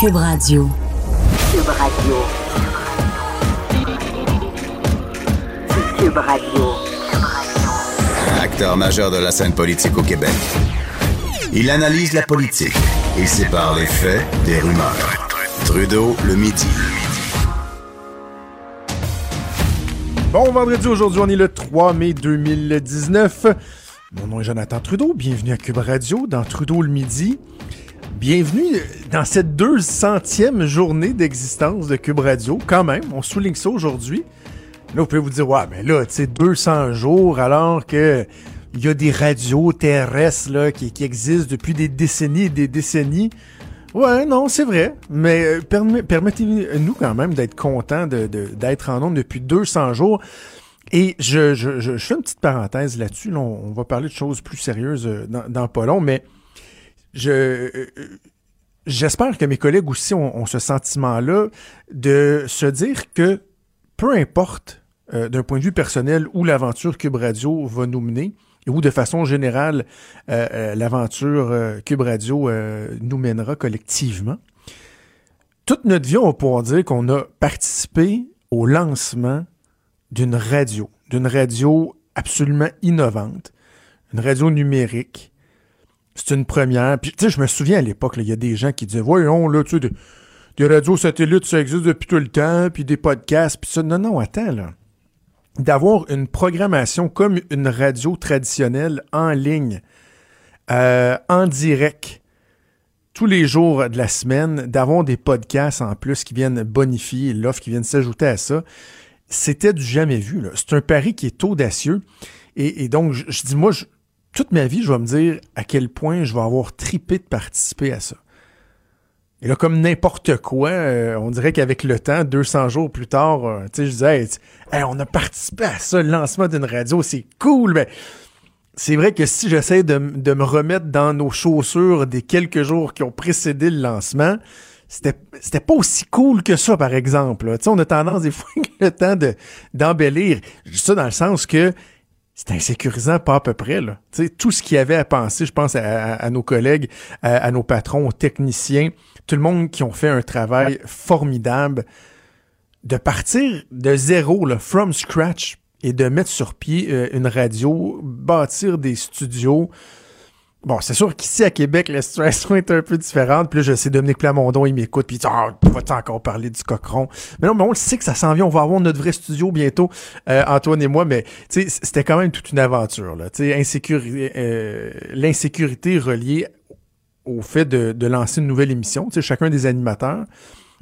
Cube Radio. Cube Radio. Cube Radio. Acteur majeur de la scène politique au Québec. Il analyse la politique et sépare les faits des rumeurs. Trudeau le midi. Bon vendredi, aujourd'hui, on est le 3 mai 2019. Mon nom est Jonathan Trudeau. Bienvenue à Cube Radio dans Trudeau le midi. Bienvenue dans cette 200e journée d'existence de Cube Radio. Quand même, on souligne ça aujourd'hui. Là, vous pouvez vous dire, ouais, mais là, tu sais, 200 jours alors que il y a des radios terrestres là, qui, existent depuis des décennies et des décennies. Ouais, non, c'est vrai. Mais euh, permet- permettez-nous quand même d'être contents d'être en nombre depuis 200 jours. Et je, je, je, fais une petite parenthèse là-dessus. Là, on, on va parler de choses plus sérieuses euh, dans, dans pas long, mais je j'espère que mes collègues aussi ont, ce sentiment-là de se dire que peu importe euh, d'un point de vue personnel où l'aventure Cube Radio va nous mener, et où de façon générale euh, euh, l'aventure Cube Radio nous mènera collectivement, toute notre vie, on va pouvoir dire qu'on a participé au lancement d'une radio, d'une radio absolument innovante, une radio numérique. C'est une première. Puis, tu sais, je me souviens à l'époque, il y a des gens qui disaient, voyons, là, tu sais, des, radios satellites, ça existe depuis tout le temps, puis des podcasts, puis ça. Non, non, attends, là. D'avoir une programmation comme une radio traditionnelle en ligne, euh, en direct, tous les jours de la semaine, d'avoir des podcasts en plus qui viennent bonifier l'offre, qui viennent s'ajouter à ça, c'était du jamais vu. C'est un pari qui est audacieux. Et, et donc, je, je dis, moi, je- toute ma vie, je vais me dire à quel point je vais avoir tripé de participer à ça. Et là, comme n'importe quoi, euh, on dirait qu'avec le temps, 200 jours plus tard, euh, tu sais, je disais, hey, on a participé à ça, le lancement d'une radio, c'est cool, mais c'est vrai que si j'essaie de, me remettre dans nos chaussures des quelques jours qui ont précédé le lancement, c'était pas aussi cool que ça, par exemple. Tu sais, on a tendance des fois avec le temps de d'embellir. Ça dans le sens que c'est insécurisant, pas à peu près. Là. Tu sais, tout ce qu'il y avait à penser, je pense à, à- à nos collègues, à, à nos patrons, aux techniciens, tout le monde qui ont fait un travail formidable de partir de zéro, là, from scratch, et de mettre sur pied euh, une radio, bâtir des studios. Bon, c'est sûr qu'ici à Québec, la situation est un peu différente. Puis là, je sais, Dominique Plamondon, il m'écoute, puis il dit Ah, vas-tu encore parler du cochon? Mais non, mais on le sait que ça s'en vient, on va avoir notre vrai studio bientôt, euh, Antoine et moi, mais c'était quand même toute une aventure. Tu sais, euh, l'insécurité reliée au fait de, de lancer une nouvelle émission. Chacun des animateurs,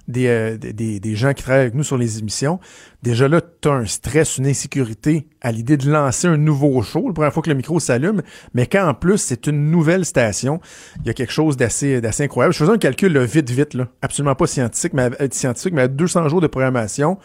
des, euh, des- gens qui travaillent avec nous sur les émissions, déjà là, tu as un stress, une insécurité à l'idée de lancer un nouveau show, la première fois que le micro s'allume, mais quand en plus c'est une nouvelle station, il y a quelque chose d'assez incroyable. Je faisais un calcul vite, vite, absolument pas scientifique, mais, euh, scientifique, mais à 200 jours de programmation,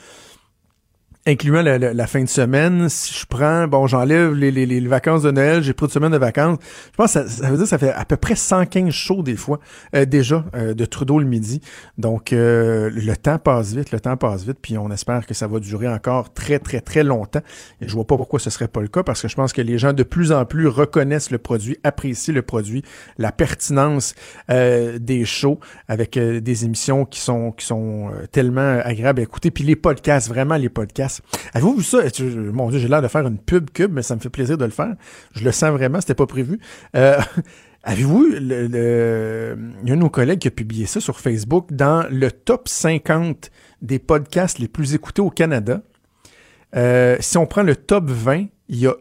incluant la, la- la fin de semaine, si je prends, bon, j'enlève les, les- les vacances de Noël, j'ai pris une semaine de vacances, je pense que ça, ça veut dire que ça fait à peu près 115 shows des fois, euh, déjà, euh, de Trudeau le midi. Donc, euh, le temps passe vite, le temps passe vite, puis on espère que ça va durer encore très, très, très longtemps. Et je vois pas pourquoi ce serait pas le cas, parce que je pense que les gens de plus en plus reconnaissent le produit, apprécient le produit, la pertinence euh, des shows avec euh, des émissions qui sont, qui sont euh, tellement agréables à écouter. Puis les podcasts, vraiment les podcasts. Avez-vous vu ça? Tu- Mon Dieu, j'ai l'air de faire une pub cube, mais ça me fait plaisir de le faire. Je le sens vraiment, c'était pas prévu. Euh, Avez-vous, le, il y a un de nos collègues qui a publié ça sur Facebook dans le top 50 des podcasts les plus écoutés au Canada. Euh, si on prend le top 20, il y a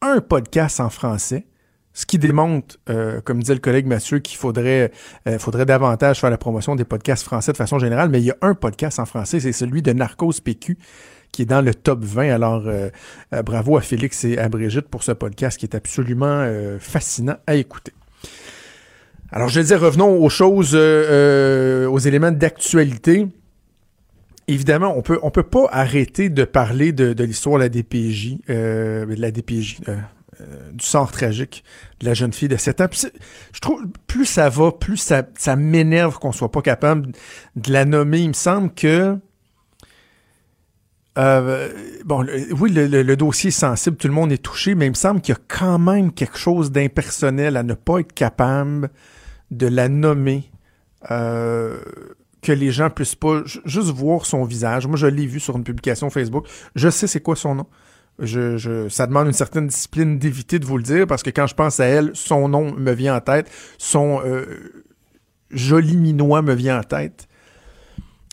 un podcast en français, ce qui démontre, euh, comme disait le collègue Mathieu, qu'il faudrait, euh, faudrait davantage faire la promotion des podcasts français de façon générale, mais il y a un podcast en français, c'est celui de Narcos PQ, qui est dans le top 20. Alors, euh, euh, bravo à Félix et à Brigitte pour ce podcast qui est absolument euh, fascinant à écouter. Alors, je disais, revenons aux choses, aux éléments d'actualité. Évidemment, on peut, on peut pas arrêter de parler de, l'histoire de la DPJ, de la DPJ, du sort tragique de la jeune fille de 7 ans. Je trouve, plus ça va, plus ça, ça m'énerve qu'on soit pas capable de la nommer. Il me semble que euh, bon, oui, le, le- le dossier est sensible, tout le monde est touché, mais il me semble qu'il y a quand même quelque chose d'impersonnel à ne pas être capable de la nommer euh, que les gens puissent pas juste voir son visage. Moi, je l'ai vu sur une publication Facebook. Je sais c'est quoi son nom. Je, je, ça demande une certaine discipline d'éviter de vous le dire parce que quand je pense à elle, son nom me vient en tête, son euh, joli minois me vient en tête.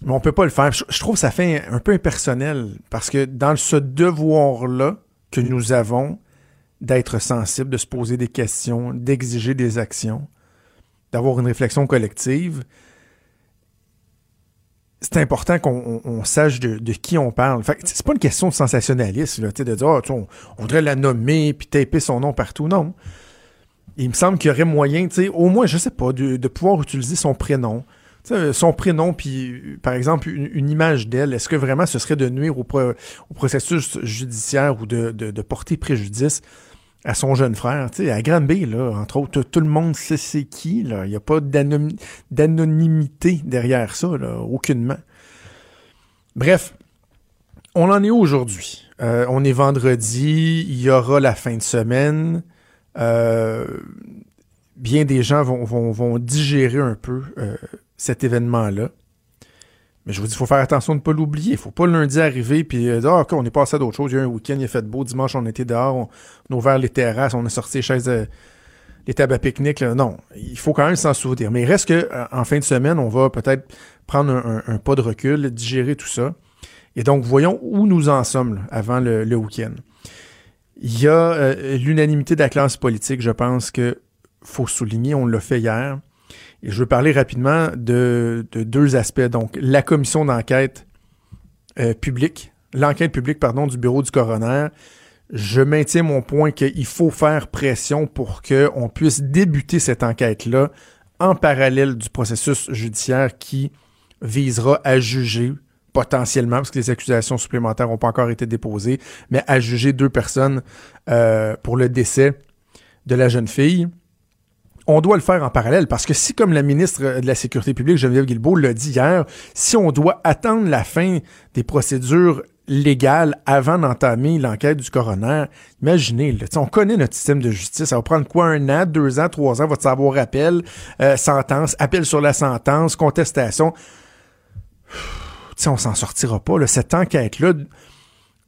Mais on peut pas le faire. Je, trouve que ça fait un peu impersonnel parce que dans ce devoir-là que nous avons d'être sensible, de se poser des questions, d'exiger des actions, d'avoir une réflexion collective, c'est important qu'on sache de, qui on parle. Fait c'est pas une question de sensationnalisme, là, de dire, oh, on, voudrait la nommer puis taper son nom partout. Non. Il me semble qu'il y aurait moyen, au moins, je sais pas, de, pouvoir utiliser son prénom. Son prénom, puis par exemple, une, image d'elle, est-ce que vraiment ce serait de nuire au, processus judiciaire ou de, de porter préjudice à son jeune frère, à Granby, là, entre autres, tout le monde sait c'est qui. Il n'y a pas d'anonymité derrière ça, là, aucunement. Bref, on en est aujourd'hui? Euh, on est vendredi, il y aura la fin de semaine. Euh, bien des gens vont, vont, vont digérer un peu euh, cet événement-là. Mais je vous dis, il faut faire attention de ne pas l'oublier. Il faut pas le lundi arriver puis euh, dire, ah, OK, on est passé à d'autres choses. Il y a un week-end, il a fait beau. Dimanche, on était dehors, on, a ouvert les terrasses, on a sorti les chaises, euh, les tables à pique-nique. Non, il faut quand même s'en souvenir. Mais il reste que euh, en fin de semaine, on va peut-être prendre un, pas de recul, digérer tout ça. Et donc, voyons où nous en sommes avant le, week-end. Il y a l'unanimité de la classe politique, je pense que faut souligner, on l'a fait hier. Et je veux parler rapidement de, deux aspects. Donc, la commission d'enquête euh, publique, l'enquête publique, pardon, du bureau du coroner. Je maintiens mon point qu'il faut faire pression pour qu'on puisse débuter cette enquête-là en parallèle du processus judiciaire qui visera à juger potentiellement, parce que les accusations supplémentaires n'ont pas encore été déposées, mais à juger deux personnes euh, pour le décès de la jeune fille on doit le faire en parallèle parce que si, comme la ministre de la Sécurité publique, Geneviève Guilbeault, l'a dit hier, si on doit attendre la fin des procédures légales avant d'entamer l'enquête du coroner, imaginez, on connaît notre système de justice, ça va prendre quoi, un an, deux ans, trois ans, votre savoir appel, euh, sentence, appel sur la sentence, contestation. T'sais, on s'en sortira pas. Là. Cette enquête-là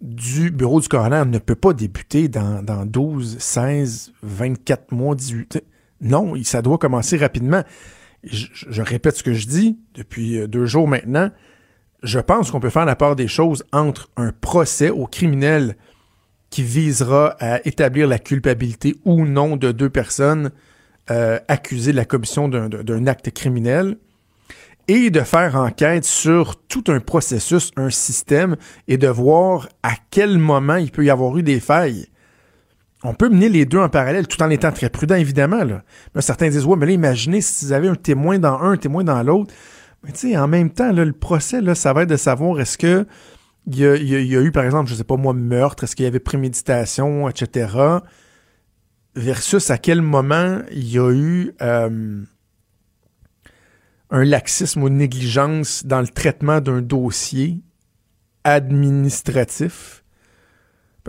du bureau du coroner ne peut pas débuter dans, dans 12, 16, 24 mois, 18 non, ça doit commencer rapidement. Je, répète ce que je dis depuis euh, deux jours maintenant. Je pense qu'on peut faire la part des choses entre un procès au criminel qui visera à établir la culpabilité ou non de deux personnes euh, accusées de la commission d'un acte criminel et de faire enquête sur tout un processus, un système et de voir à quel moment il peut y avoir eu des failles on peut mener les deux en parallèle tout en étant très prudent, évidemment. Là. Mais certains disent, ouais, mais là, imaginez si vous avez un témoin dans un, un témoin dans l'autre. Mais tu sais, en même temps, là, le procès, là, ça va être de savoir est-ce que il y, a, eu, par exemple, je sais pas moi, meurtre, est-ce qu'il y avait préméditation, etc. Versus à quel moment il y a eu euh, un laxisme ou une négligence dans le traitement d'un dossier administratif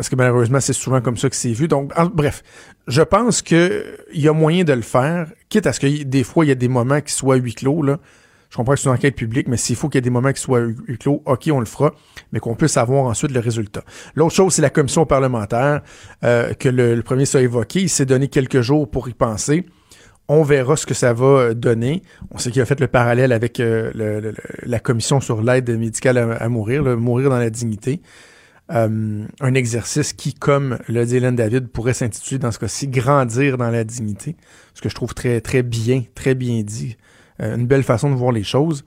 parce que malheureusement, c'est souvent comme ça que c'est vu. Donc, bref, je pense qu'il y a moyen de le faire, quitte à ce que des fois, il y a des moments qui soient huis clos. Là. Je comprends que c'est une enquête publique, mais s'il faut qu'il y ait des moments qui soient huis clos, OK, on le fera, mais qu'on puisse avoir ensuite le résultat. L'autre chose, c'est la commission parlementaire, euh, que le, premier soit évoqué. Il s'est donné quelques jours pour y penser. On verra ce que ça va donner. On sait qu'il a fait le parallèle avec euh, la commission sur l'aide médicale à, mourir, mourir dans la dignité. Euh, un exercice qui, comme le dit Hélène David, pourrait s'intituler dans ce cas-ci Grandir dans la dignité, ce que je trouve très, très bien, très bien dit. Euh, une belle façon de voir les choses.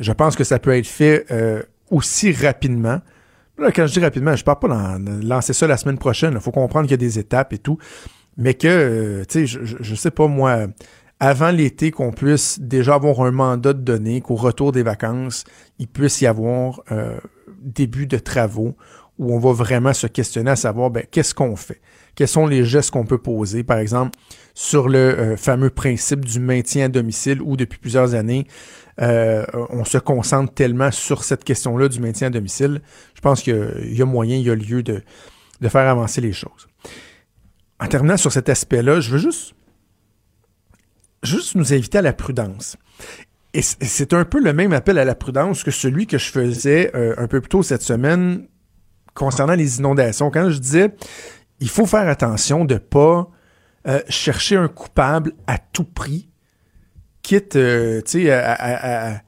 Je pense que ça peut être fait euh, aussi rapidement. Là, quand je dis rapidement, je ne parle pas de lancer ça la semaine prochaine. Il faut comprendre qu'il y a des étapes et tout. Mais que, tu sais, je, je, sais pas moi, avant l'été, qu'on puisse déjà avoir un mandat de données, qu'au retour des vacances, il puisse y avoir début de travaux où on va vraiment se questionner à savoir ben, qu'est-ce qu'on fait, quels sont les gestes qu'on peut poser, par exemple, sur le euh, fameux principe du maintien à domicile où depuis plusieurs années, euh, on se concentre tellement sur cette question-là du maintien à domicile. Je pense qu'il y a moyen, il y a lieu de, faire avancer les choses. En terminant sur cet aspect-là, je veux juste, juste nous inviter à la prudence. Et c'est un peu le même appel à la prudence que celui que je faisais euh, un peu plus tôt cette semaine concernant les inondations. Quand je disais, il faut faire attention de pas euh, chercher un coupable à tout prix, quitte, euh, à,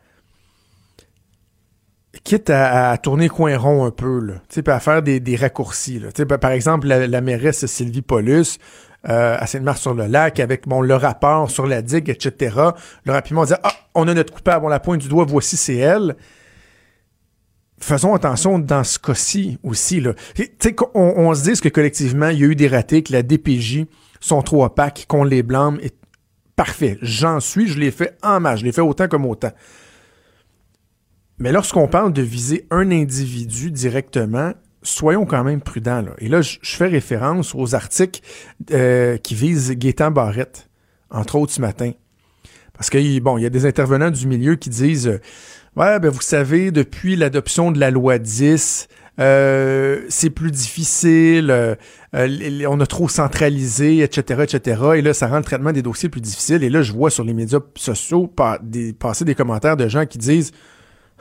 quitte à, tourner coin rond un peu, là, à faire des, raccourcis. Là. Par exemple, la, mairesse Sylvie Paulus, euh, à Sainte-Marthe-sur-le-Lac avec le rapport sur la digue, etc. Le rapidement, on dit Ah, on a notre coupable, on la pointe du doigt, voici, c'est elle. Faisons attention dans ce cas-ci aussi. Là. On, on se dit que collectivement, il y a eu des ratés, que la DPJ sont trop opaques, qu'on les blâme. Parfait, j'en suis, je l'ai fait en masse, je l'ai fait autant comme autant. Mais lorsqu'on parle de viser un individu directement, soyons quand même prudents. Là. Et là, je, fais référence aux articles euh, qui visent Gaétan Barrette, entre autres ce matin. Parce que, bon, il y a des intervenants du milieu qui disent euh, Ouais, ben vous savez, depuis l'adoption de la loi 10, euh, c'est plus difficile, on a trop centralisé, etc., etc. Et là, ça rend le traitement des dossiers plus difficile. Et là, je vois sur les médias sociaux passer des commentaires de gens qui disent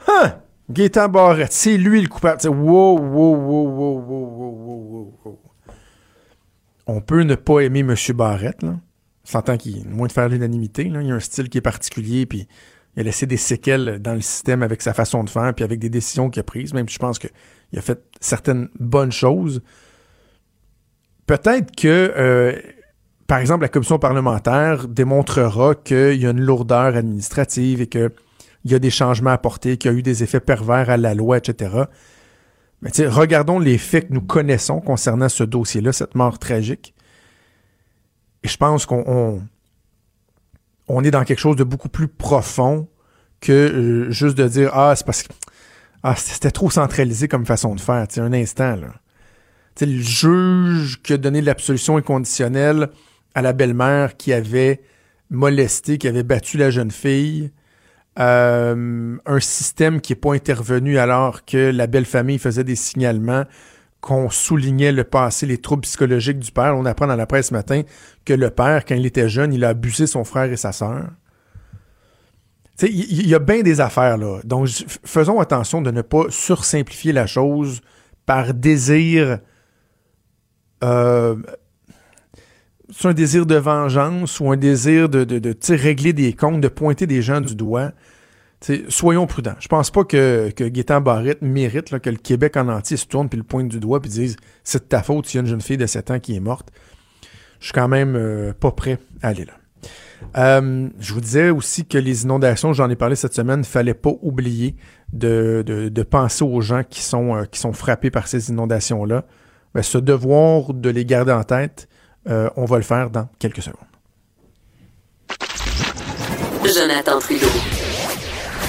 Hein! Gaétan Barrette, c'est lui le coupable. wow, wow, wow, wow, wow, wow, wow, On peut ne pas aimer M. Barrette, là. S'entend qu'il moins de faire l'unanimité, Il y a un style qui est particulier, puis il a laissé des séquelles dans le système avec sa façon de faire, puis avec des décisions qu'il a prises, même si je pense qu'il a fait certaines bonnes choses. Peut-être que, euh, par exemple, la commission parlementaire démontrera qu'il y a une lourdeur administrative et que il y a des changements apportés, qu'il y a eu des effets pervers à la loi, etc. Mais regardons les faits que nous connaissons concernant ce dossier-là, cette mort tragique. Et je pense qu'on on, est dans quelque chose de beaucoup plus profond que euh, juste de dire Ah, c'est parce que ah, c'était trop centralisé comme façon de faire. un instant, là. le juge qui a donné l'absolution inconditionnelle à la belle-mère qui avait molesté, qui avait battu la jeune fille, euh, un système qui n'est pas intervenu alors que la belle famille faisait des signalements, qu'on soulignait le passé, les troubles psychologiques du père. On apprend dans la presse ce matin que le père, quand il était jeune, il a abusé son frère et sa sœur. Il y, a bien des affaires là. Donc, faisons attention de ne pas sursimplifier la chose par désir. Euh, c'est un désir de vengeance ou un désir de, de, de régler des comptes, de pointer des gens du doigt soyons prudents. Je pense pas que, que Barrette mérite que le Québec en entier se tourne puis le pointe du doigt puis dise c'est de ta faute s'il y a une jeune fille de 7 ans qui est morte. Je suis quand même euh, pas prêt à aller là. Euh, je vous disais aussi que les inondations, j'en ai parlé cette semaine, fallait pas oublier de, de, penser aux gens qui sont, euh, frappés par ces inondations-là. Ben, ce devoir de les garder en tête, on va le faire dans quelques secondes.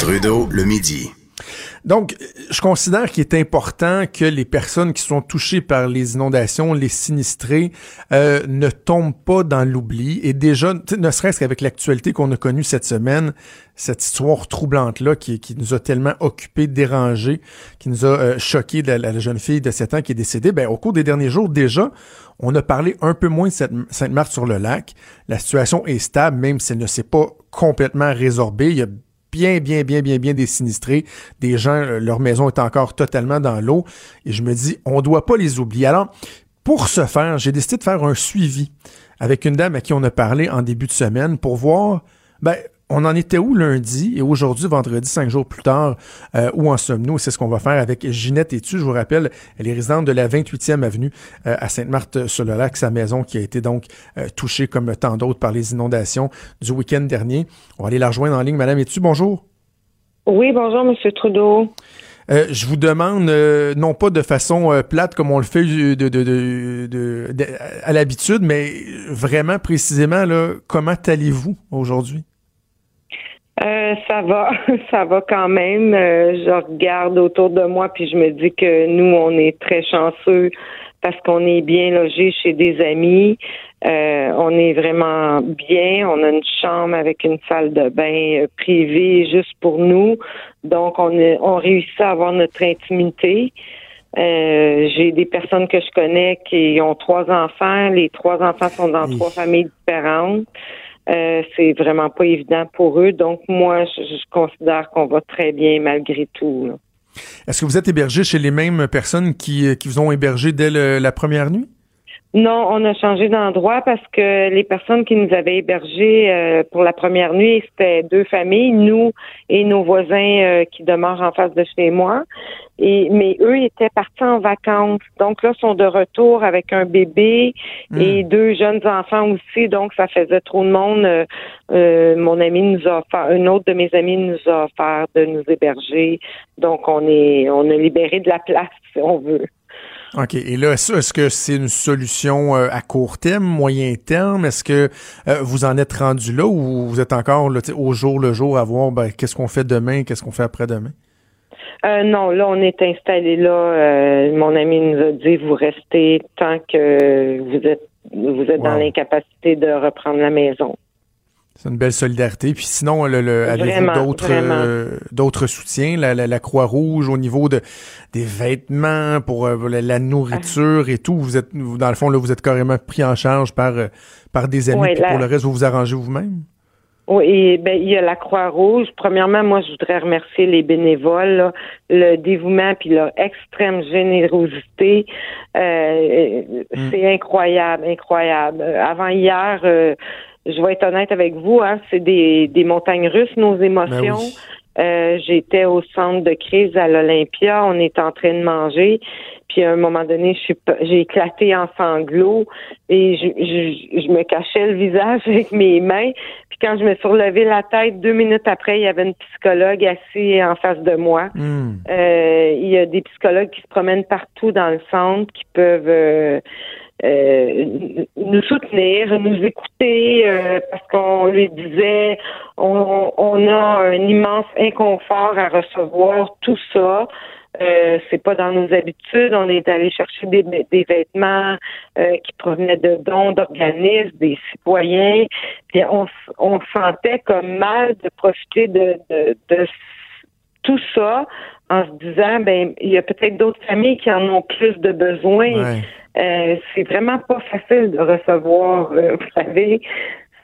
Trudeau, le midi. Donc, je considère qu'il est important que les personnes qui sont touchées par les inondations, les sinistrés, euh, ne tombent pas dans l'oubli. Et déjà, ne serait-ce qu'avec l'actualité qu'on a connue cette semaine, cette histoire troublante-là qui, qui nous a tellement occupés, dérangés, qui nous a euh, choqués de la, jeune fille de 7 ans qui est décédée, ben, au cours des derniers jours, déjà, on a parlé un peu moins de Sainte-Marthe-sur-le-Lac. La situation est stable, même si elle ne s'est pas complètement résorbée. Il y a bien, bien, bien, bien, bien des sinistrés. Des gens, euh, leur maison est encore totalement dans l'eau. Et je me dis, on doit pas les oublier. Alors, pour ce faire, j'ai décidé de faire un suivi avec une dame à qui on a parlé en début de semaine pour voir, ben, on en était où lundi et aujourd'hui, vendredi, cinq jours plus tard, euh, où en sommes-nous? C'est ce qu'on va faire avec Ginette Etu. Je vous rappelle, elle est résidente de la 28e avenue euh, à Sainte-Marthe-sur-le-Lac, sa maison qui a été donc euh, touchée comme tant d'autres par les inondations du week-end dernier. On va aller la rejoindre en ligne. Madame Etu, bonjour. Oui, bonjour, Monsieur Trudeau. je vous demande, non pas de façon plate comme on le fait de, à l'habitude, mais vraiment précisément, là, comment allez-vous aujourd'hui? Euh, ça va, ça va quand même. Euh, je regarde autour de moi puis je me dis que nous, on est très chanceux parce qu'on est bien logé chez des amis. Euh, on est vraiment bien. On a une chambre avec une salle de bain privée juste pour nous. Donc, on, est, on réussit à avoir notre intimité. J'ai des personnes que je connais qui ont trois enfants. Les trois enfants sont dans trois familles différentes. Euh, c'est vraiment pas évident pour eux. Donc, moi, je, considère qu'on va très bien malgré tout. Est-ce que vous êtes hébergé chez les mêmes personnes qui, euh, qui vous ont hébergé dès le- la première nuit? Non, on a changé d'endroit parce que les personnes qui nous avaient hébergés euh, pour la première nuit, c'était deux familles, nous et nos voisins euh, qui demeurent en face de chez moi. Et mais eux étaient partis en vacances, donc là sont de retour avec un bébé et deux jeunes enfants aussi, donc ça faisait trop de monde. Euh, euh, mon ami nous a offert, un autre de mes amis nous a offert de nous héberger, donc on est, on a libéré de la place si on veut. OK. Et là, est-ce que c'est une solution euh, à court terme, moyen terme? Est-ce que euh, vous en êtes rendu là ou vous êtes encore là, au jour le jour à voir ben, qu'est-ce qu'on fait demain, qu'est-ce qu'on fait après-demain? Euh, non, là, on est installé là. Euh, mon ami nous a dit vous restez tant que vous êtes vous êtes dans l'incapacité de reprendre la maison. C'est une belle solidarité. Puis sinon, le, le- avez-vous d'autres euh, d'autres soutiens, la, la, la Croix-Rouge au niveau de des vêtements pour euh, la, la nourriture et tout. Vous êtes vous, dans le fond là, vous êtes carrément pris en charge par euh, par des amis. Puis pour le reste, vous vous arrangez vous-même? Oui, ben il y a la Croix-Rouge. Premièrement, moi, je voudrais remercier les bénévoles, là, le dévouement puis leur extrême générosité. Euh, C'est incroyable, incroyable. Avant hier, je vais être honnête avec vous, hein, c'est des, des montagnes russes, nos émotions. Ben oui. Euh, J'étais au centre de crise à l'Olympia. On est en train de manger. Puis à un moment donné, je suis pas- j'ai éclaté en sanglots et je, je, je me cachais le visage avec mes mains. Puis quand je me suis relevé la tête, deux minutes après, il y avait une psychologue assise en face de moi. Hmm. Euh, il y a des psychologues qui se promènent partout dans le centre qui peuvent euh, euh, nous soutenir, nous écouter, euh, parce qu'on lui disait on, on a un immense inconfort à recevoir tout ça. Euh, c'est pas dans nos habitudes. On est allé chercher des, des vêtements euh, qui provenaient de dons d'organismes, des citoyens. Puis on, on sentait comme mal de profiter de, de, de tout ça en se disant ben il y a peut-être d'autres familles qui en ont plus de besoins. Ouais. Euh, c'est vraiment pas facile de recevoir, euh, vous savez.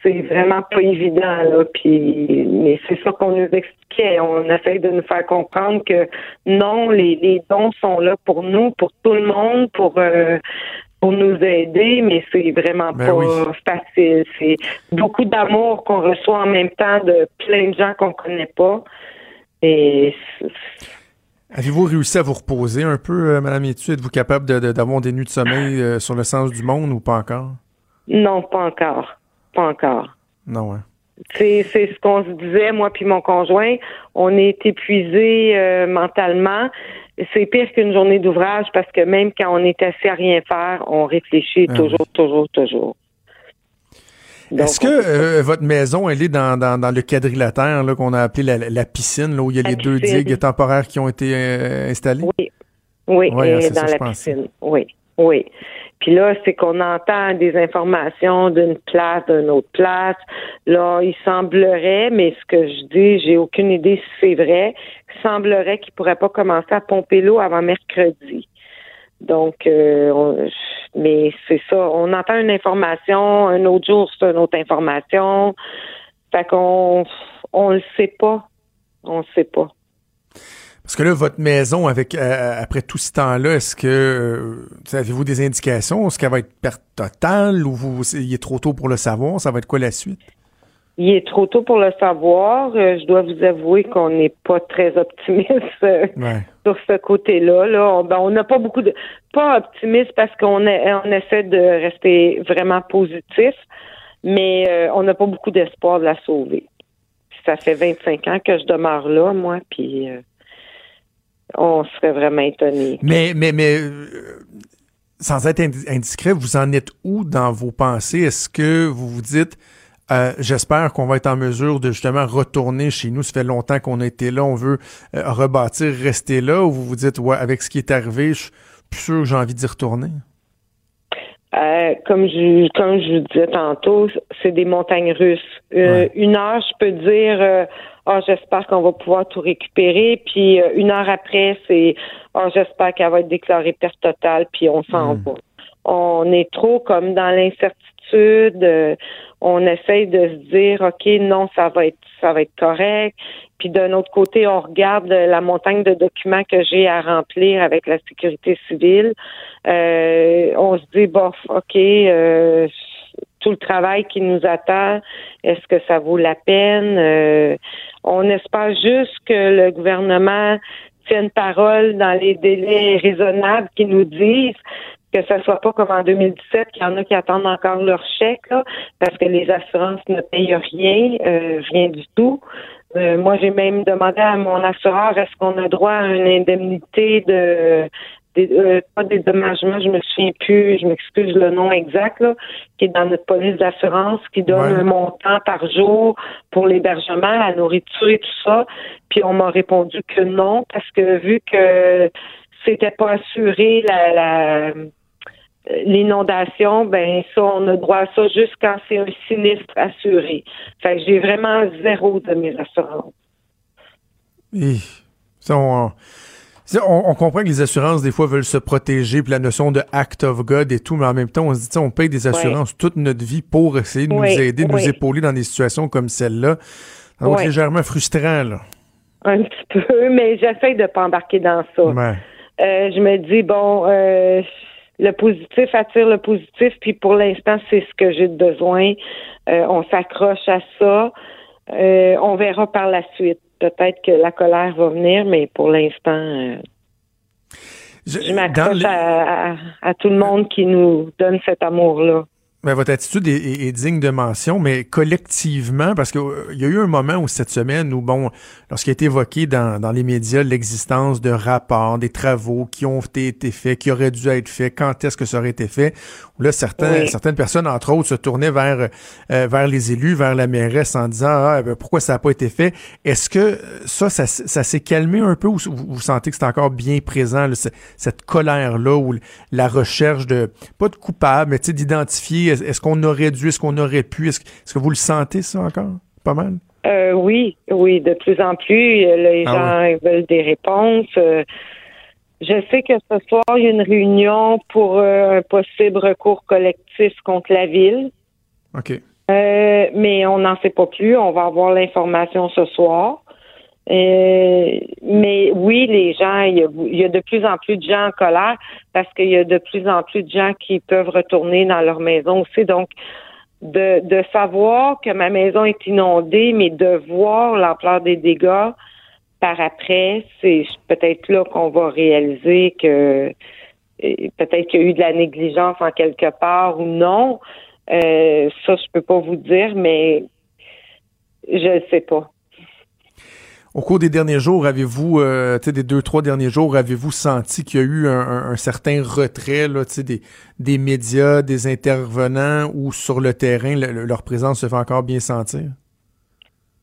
C'est vraiment pas évident, là. Puis, mais c'est ça qu'on nous expliquait. On essaie de nous faire comprendre que non, les, les dons sont là pour nous, pour tout le monde, pour euh, pour nous aider, mais c'est vraiment Ben pas oui. facile. C'est beaucoup d'amour qu'on reçoit en même temps de plein de gens qu'on connaît pas. Et Avez-vous réussi à vous reposer un peu, euh, Madame Etu? Êtes-vous capable de- de- d'avoir des nuits de sommeil euh, sur le sens du monde ou pas encore? non, pas encore. Pas encore. Non, hein? C'est c'est ce qu'on se disait, moi puis mon conjoint. On est épuisé euh, mentalement. C'est pire qu'une journée d'ouvrage parce que même quand on est assis à rien faire, on réfléchit Ah toujours, toujours, toujours. Est-ce que euh, votre maison, elle est dans, dans, dans le quadrilatère qu'on a appelé la, la piscine, là, où il y a La les deux digues temporaires qui ont été euh, installées? Oui, oui, Ouais, et ça, dans la piscine. Oui, oui. Puis là, c'est qu'on entend des informations d'une place, d'une autre place. Là, il semblerait, mais ce que je dis, j'ai aucune idée si c'est vrai, il semblerait qu'il pourrait pas commencer à pomper l'eau avant mercredi. Donc, euh, mais c'est ça. On entend une information, un autre jour, c'est une autre information. Fait qu'on on le sait pas. On le sait pas. Parce que là, votre maison, avec euh, après tout ce temps-là, est-ce que euh, avez-vous des indications? Est-ce qu'elle va être perte totale ou vous, il est trop tôt pour le savoir? Ça va être quoi la suite? Il est trop tôt pour le savoir. Euh, je dois vous avouer qu'on n'est pas très optimiste euh, Ouais. sur ce côté-là. Là, on ben, on n'a pas beaucoup de pas optimiste parce qu'on on essaie de rester vraiment positif, mais euh, on n'a pas beaucoup d'espoir de la sauver. Ça fait 25 ans que je demeure là, moi, puis euh, on serait vraiment étonnés. Mais, mais, mais, euh, sans être indi- indiscret, vous en êtes où dans vos pensées? Est-ce que vous vous dites, euh, j'espère qu'on va être en mesure de justement retourner chez nous. Ça fait longtemps qu'on a été là, on veut euh, rebâtir, rester là. Ou vous vous dites, ouais, avec ce qui est arrivé, je suis plus sûr que j'ai envie d'y retourner? Euh, comme je comme je vous disais tantôt, c'est des montagnes russes. Ouais. Une heure, je peux dire ah j'espère qu'on va pouvoir tout récupérer, puis euh, une heure après, c'est ah j'espère qu'elle va être déclarée perte totale, puis on s'en Mm. va. On est trop comme dans l'incertitude Euh, on essaye de se dire, OK, non, ça va être, ça va être correct. Puis d'un autre côté, on regarde la montagne de documents que j'ai à remplir avec la sécurité civile. Euh, on se dit, bon, OK, euh, tout le travail qui nous attend, est-ce que ça vaut la peine? on espère juste que le gouvernement tienne parole dans les délais raisonnables qui nous disent que ça soit pas comme en 2017, qu'il y en a qui attendent encore leur chèque, parce que les assurances ne payent rien, euh, rien du tout. Euh, moi, j'ai même demandé à mon assureur est-ce qu'on a droit à une indemnité de euh, pas des dédommagement, je me souviens plus, je m'excuse le nom exact, qui est dans notre police d'assurance, qui donne un montant par jour pour l'hébergement, la nourriture et tout ça. Puis on m'a répondu que non, parce que vu que c'était pas assuré la, la l'inondation, ben ça, on a droit à ça juste quand c'est un sinistre assuré. Fait que j'ai vraiment zéro de mes assurances. Et ça, on, on, comprend que les assurances, des fois, veulent se protéger, puis la notion de act of God et tout, mais en même temps, on se dit, on paye des assurances toute notre vie pour essayer de nous aider, de nous épauler dans des situations comme celle-là. Donc, légèrement frustrant, là. Un petit peu, mais j'essaie de pas embarquer dans ça. Euh, je me dis, bon, euh, le positif attire le positif, puis pour l'instant, c'est ce que j'ai besoin. Euh, on s'accroche à ça. on verra par la suite peut-être que la colère va venir, mais pour l'instant, euh, je, m'accroche à, tout le monde qui nous donne cet amour-là. Votre attitude est, digne de mention, mais collectivement, parce qu'il euh, y a eu un moment où cette semaine où, bon, lorsqu'il a été évoqué dans, dans les médias l'existence de rapports, des travaux qui ont été faits, qui auraient dû être faits, quand est-ce que ça aurait été fait, où là, certains, certaines personnes, entre autres, se tournaient vers, euh, vers les élus, vers la mairesse en disant, ah, ben, pourquoi ça n'a pas été fait? Est-ce que ça, ça, ça s'est calmé un peu ou vous, sentez que c'est encore bien présent, cette colère-là ou la recherche de, pas de coupable, mais d'identifier est-ce qu'on aurait dû, est-ce qu'on aurait pu? Est-ce que vous le sentez, ça, encore? Pas mal? Euh, oui, oui, de plus en plus. Euh, les ah gens veulent des réponses. Euh, je sais que ce soir, il y a une réunion pour un possible recours collectif contre la ville. OK. mais on n'en sait pas plus. On va avoir l'information ce soir. Euh, mais oui, les gens, il y, a, de plus en plus de gens en colère parce qu'il y a de plus en plus de gens qui peuvent retourner dans leur maison aussi. Donc, de, de savoir que ma maison est inondée, mais de voir l'ampleur des dégâts par après, c'est peut-être là qu'on va réaliser que euh, peut-être qu'il y a eu de la négligence en quelque part ou non. Euh, ça, je peux pas vous dire, mais je ne sais pas. Au cours des derniers jours, avez-vous, euh, des deux, trois derniers jours, avez-vous senti qu'il y a eu un, certain retrait là, des, des médias, des intervenants ou sur le terrain, leur présence se fait encore bien sentir?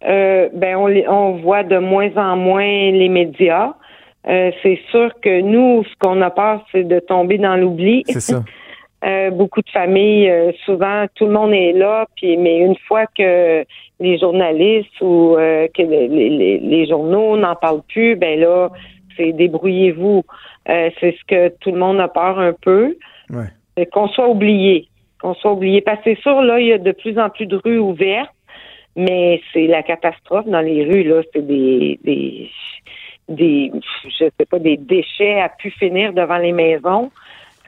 Euh, ben on, on voit de moins en moins les médias. Euh, c'est sûr que nous, ce qu'on a peur, c'est de tomber dans l'oubli. C'est ça. Euh, beaucoup de familles, euh, souvent tout le monde est là, puis mais une fois que les journalistes ou euh, que les, les, journaux n'en parlent plus, ben là, c'est débrouillez-vous. c'est ce que tout le monde a peur un peu. Ouais. Qu'on soit oublié. Qu'on soit oublié. Parce que c'est sûr, là, il y a de plus en plus de rues ouvertes, mais c'est la catastrophe dans les rues, là. C'est des, des des je sais pas des déchets à pu finir devant les maisons.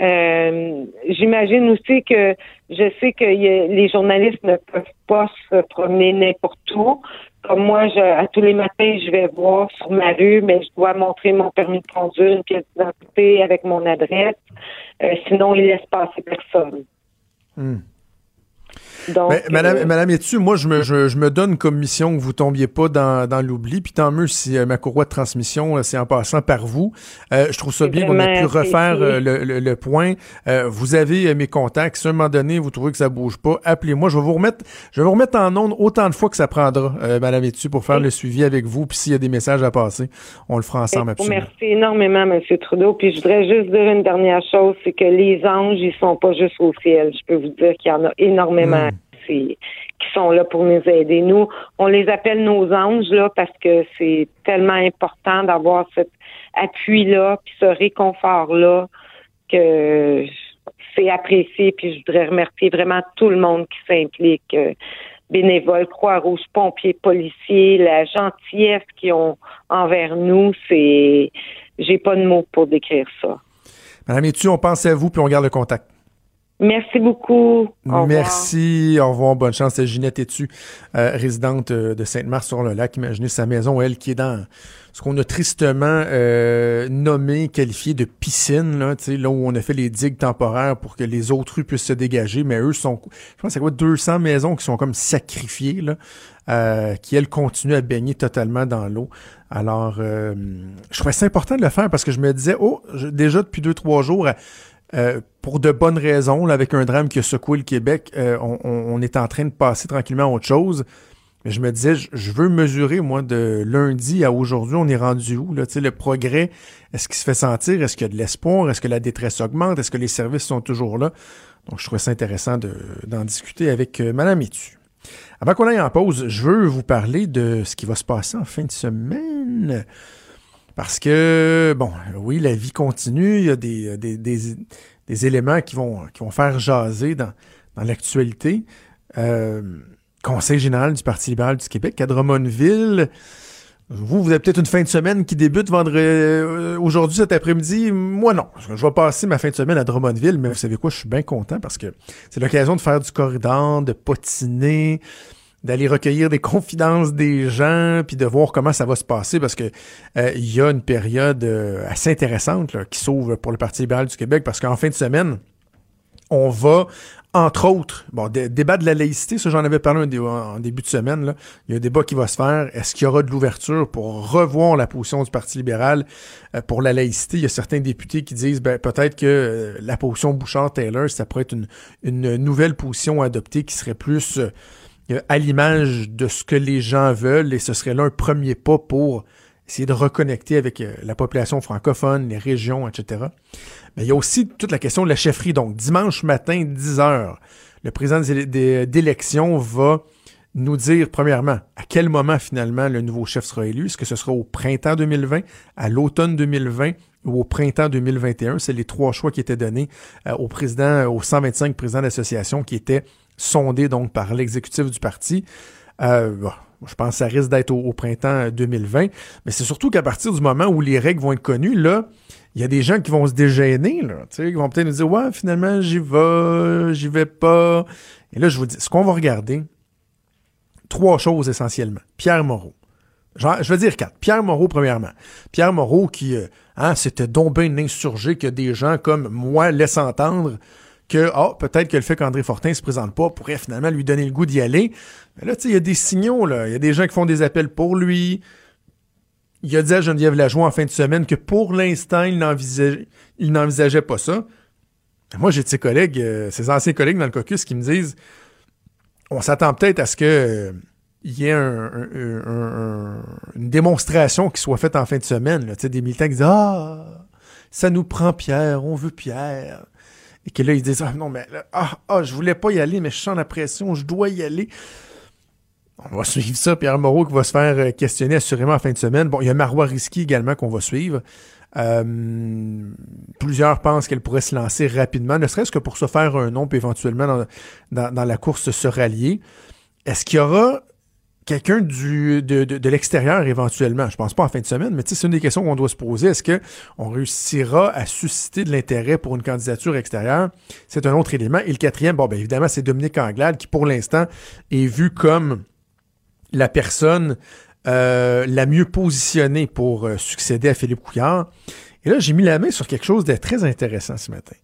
Euh, j'imagine aussi que je sais que les journalistes ne peuvent pas se promener n'importe où. Comme moi, je, à tous les matins, je vais voir sur ma rue, mais je dois montrer mon permis de conduire, une pièce d'identité avec mon adresse. Euh, sinon, ils laissent passer personne. Hmm. Donc, Madame, euh, Madame moi, je me, je, me donne comme mission que vous tombiez pas dans, dans l'oubli. Puis tant mieux si euh, ma courroie de transmission, euh, c'est en passant par vous. je trouve ça bien qu'on ait pu refaire le, le, point. vous avez mes contacts. Si à un moment donné, vous trouvez que ça bouge pas, appelez-moi. Je vais vous remettre, je vais vous remettre en onde autant de fois que ça prendra, Madame Etu, pour faire le suivi avec vous. Puis s'il y a des messages à passer, on le fera ensemble. Absolument. Merci énormément, M. Trudeau. Puis je voudrais juste dire une dernière chose, c'est que les anges, ils sont pas juste au ciel. Je peux vous dire qu'il y en a énormément. Hmm qui sont là pour nous aider. Nous, on les appelle nos anges là parce que c'est tellement important d'avoir cet appui là, puis ce réconfort là que c'est apprécié. Puis je voudrais remercier vraiment tout le monde qui s'implique. euh, bénévoles, Croix-Rouge, pompiers, policiers, la gentillesse qu'ils ont envers nous, c'est j'ai pas de mots pour décrire ça. Madame Etu, on pense à vous puis on garde le contact. Merci beaucoup. Au. Merci, au revoir, bonne chance. C'est Ginette Etu, euh, résidente euh, de Sainte-Marthe-sur-le-Lac. Imaginez sa maison, elle, qui est dans ce qu'on a tristement euh, nommé, qualifié de piscine, là, là où on a fait les digues temporaires pour que les autres rues puissent se dégager, mais eux sont, je pense c'est quoi, 200 maisons qui sont comme sacrifiées, là, qui, elles, continuent à baigner totalement dans l'eau. Alors, je trouvais ça important de le faire parce que je me disais, oh, déjà depuis deux, trois jours, euh, pour de bonnes raisons, avec un drame qui a secoué le Québec, euh, on, est en train de passer tranquillement à autre chose. Mais je me disais, je, veux mesurer, moi, de lundi à aujourd'hui, on est rendu où? Là, le progrès, est-ce qu'il se fait sentir? Est-ce qu'il y a de l'espoir? Est-ce que la détresse augmente? Est-ce que les services sont toujours là? Donc, je trouvais ça intéressant de- d'en discuter avec euh, Madame. Avant qu'on aille en pause, je veux vous parler de ce qui va se passer en fin de semaine. Parce que, bon, oui, la vie continue, il y a des, des, des, des éléments qui vont, qui vont faire jaser dans, dans l'actualité. Euh, Conseil général du Parti libéral du Québec à Drummondville. Vous, vous avez peut-être une fin de semaine qui débute vendredi, euh, aujourd'hui, cet après-midi. Moi, non. Je vais passer ma fin de semaine à Drummondville, mais vous savez quoi, je suis bien content parce que c'est l'occasion de faire du corridor, de potiner, d'aller recueillir des confidences des gens, puis de voir comment ça va se passer, parce que euh, il y a une période euh, assez intéressante qui s'ouvre pour le Parti libéral du Québec, parce qu'en fin de semaine, on va, entre autres, bon, dé- débat de la laïcité, ça j'en avais parlé en début de semaine, il y a un débat qui va se faire, est-ce qu'il y aura de l'ouverture pour revoir la position du Parti libéral euh, pour la laïcité? Il y a certains députés qui disent, ben, peut-être que la position Bouchard-Taylor, ça pourrait être une, une nouvelle position adoptée qui serait plus à l'image de ce que les gens veulent, et ce serait là un premier pas pour essayer de reconnecter avec euh, la population francophone, les régions, etc. Mais il y a aussi toute la question de la chefferie. Donc, dimanche matin, 10 heures, le président des- d'élection va nous dire, premièrement, à quel moment finalement le nouveau chef sera élu. Est-ce que ce sera au printemps 2020, à l'automne 2020 ou au printemps 2021? C'est les trois choix qui étaient donnés euh, au président, aux 125 présidents d'association qui étaient sondés donc par l'exécutif du parti. Euh, je pense que ça risque d'être au, printemps 2020. Mais c'est surtout qu'à partir du moment où les règles vont être connues, là, il y a des gens qui vont se dégêner, là, qui vont peut-être nous dire, ouais, finalement, j'y vais, j'y vais pas. Et là, je vous dis, ce qu'on va regarder, trois choses essentiellement. Pierre Moreau. Je veux dire quatre. Pierre Moreau, premièrement. Pierre Moreau qui, euh, hein, c'était donc bien insurgé que des gens comme moi laissent entendre que, ah, peut-être que le fait qu'André Fortin se présente pas pourrait finalement lui donner le goût d'y aller. Mais là, tu sais, il y a des signaux, là. Il y a des gens qui font des appels pour lui. Il a dit à Geneviève Lajoie en fin de semaine que pour l'instant, il n'envisageait, pas ça. Moi, j'ai de ses collègues, euh, ses anciens collègues dans le caucus qui me disent on s'attend peut-être à ce que euh, il y ait un- un- un- un- une démonstration qui soit faite en fin de semaine. Là, des militants qui disent Ah, ça nous prend Pierre, on veut Pierre. Et que là, ils disent Ah non, mais là, ah, ah, je voulais pas y aller, mais je sens la pression, je dois y aller. On va suivre ça. Pierre Moreau qui va se faire euh, questionner assurément en fin de semaine. Bon, il y a Marois Risky également qu'on va suivre. Euh, plusieurs pensent qu'elle pourrait se lancer rapidement, ne serait-ce que pour se faire un nom, puis éventuellement dans, dans, dans la course se rallier. Est-ce qu'il y aura quelqu'un du de, de, de l'extérieur éventuellement? Je pense pas en fin de semaine, mais c'est une des questions qu'on doit se poser. Est-ce que on réussira à susciter de l'intérêt pour une candidature extérieure? C'est un autre élément. Et le quatrième, bon, ben évidemment, c'est Dominique Anglade qui, pour l'instant, est vu comme la personne euh, la mieux positionnée pour euh, succéder à Philippe Couillard. Et là, j'ai mis la main sur quelque chose de très intéressant ce matin.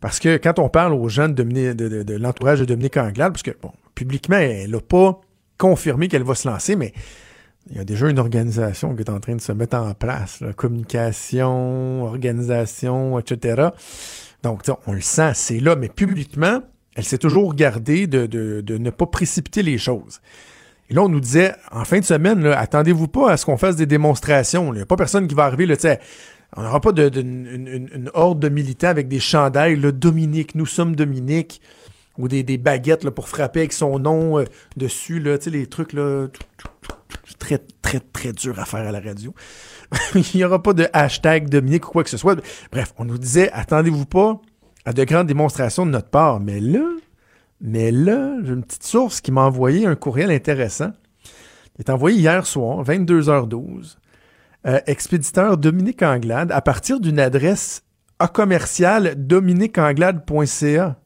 Parce que quand on parle aux gens de, de- de l'entourage de Dominique Anglade, parce que, bon, publiquement, elle n'a pas confirmé qu'elle va se lancer, mais il y a déjà une organisation qui est en train de se mettre en place. communication, organisation, etc. Donc, on le sent, c'est là, mais publiquement, elle s'est toujours gardée de, de- ne pas précipiter les choses. Et là, on nous disait, en fin de semaine, attendez-vous pas à ce qu'on fasse des démonstrations. Il n'y a pas personne qui va arriver, sais, on n'aura pas une horde de militants avec des chandails, là, Dominique, nous sommes Dominique, ou des, baguettes pour frapper avec son nom euh, dessus, là, les trucs là, très, très, très dur à faire à la radio. Il n'y aura pas de hashtag Dominique ou quoi que ce soit. Bref, on nous disait, attendez-vous pas à de grandes démonstrations de notre part. Mais là, mais là, j'ai une petite source qui m'a envoyé un courriel intéressant. Il est envoyé hier soir, 22h12. Euh, expéditeur Dominique Anglade, à partir d'une adresse à commercial dominiqueanglade.ca.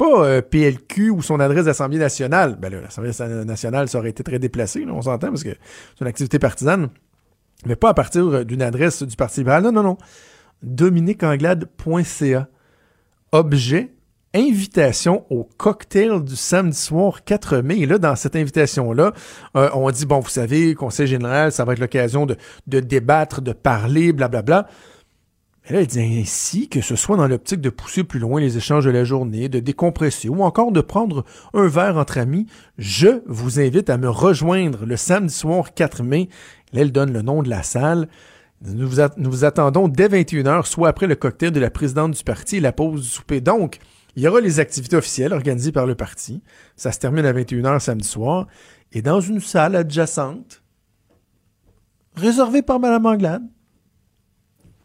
Pas euh, PLQ ou son adresse d'Assemblée nationale. Ben là, l'Assemblée nationale, ça aurait été très déplacé, là, on s'entend, parce que c'est une activité partisane. Mais pas à partir euh, d'une adresse du Parti libéral. Non, non, non. dominiqueanglade.ca. Objet, invitation au cocktail du samedi soir 4 mai. Et là, dans cette invitation-là, euh, on dit, bon, vous savez, Conseil général, ça va être l'occasion de, de débattre, de parler, blablabla. Mais là, il dit ainsi que ce soit dans l'optique de pousser plus loin les échanges de la journée, de décompresser ou encore de prendre un verre entre amis, je vous invite à me rejoindre le samedi soir 4 mai. Là, elle donne le nom de la salle. Nous vous, nous vous attendons dès 21h, soit après le cocktail de la présidente du parti et la pause du souper. Donc, il y aura les activités officielles organisées par le parti. Ça se termine à 21h samedi soir. Et dans une salle adjacente, réservée par Mme Anglade,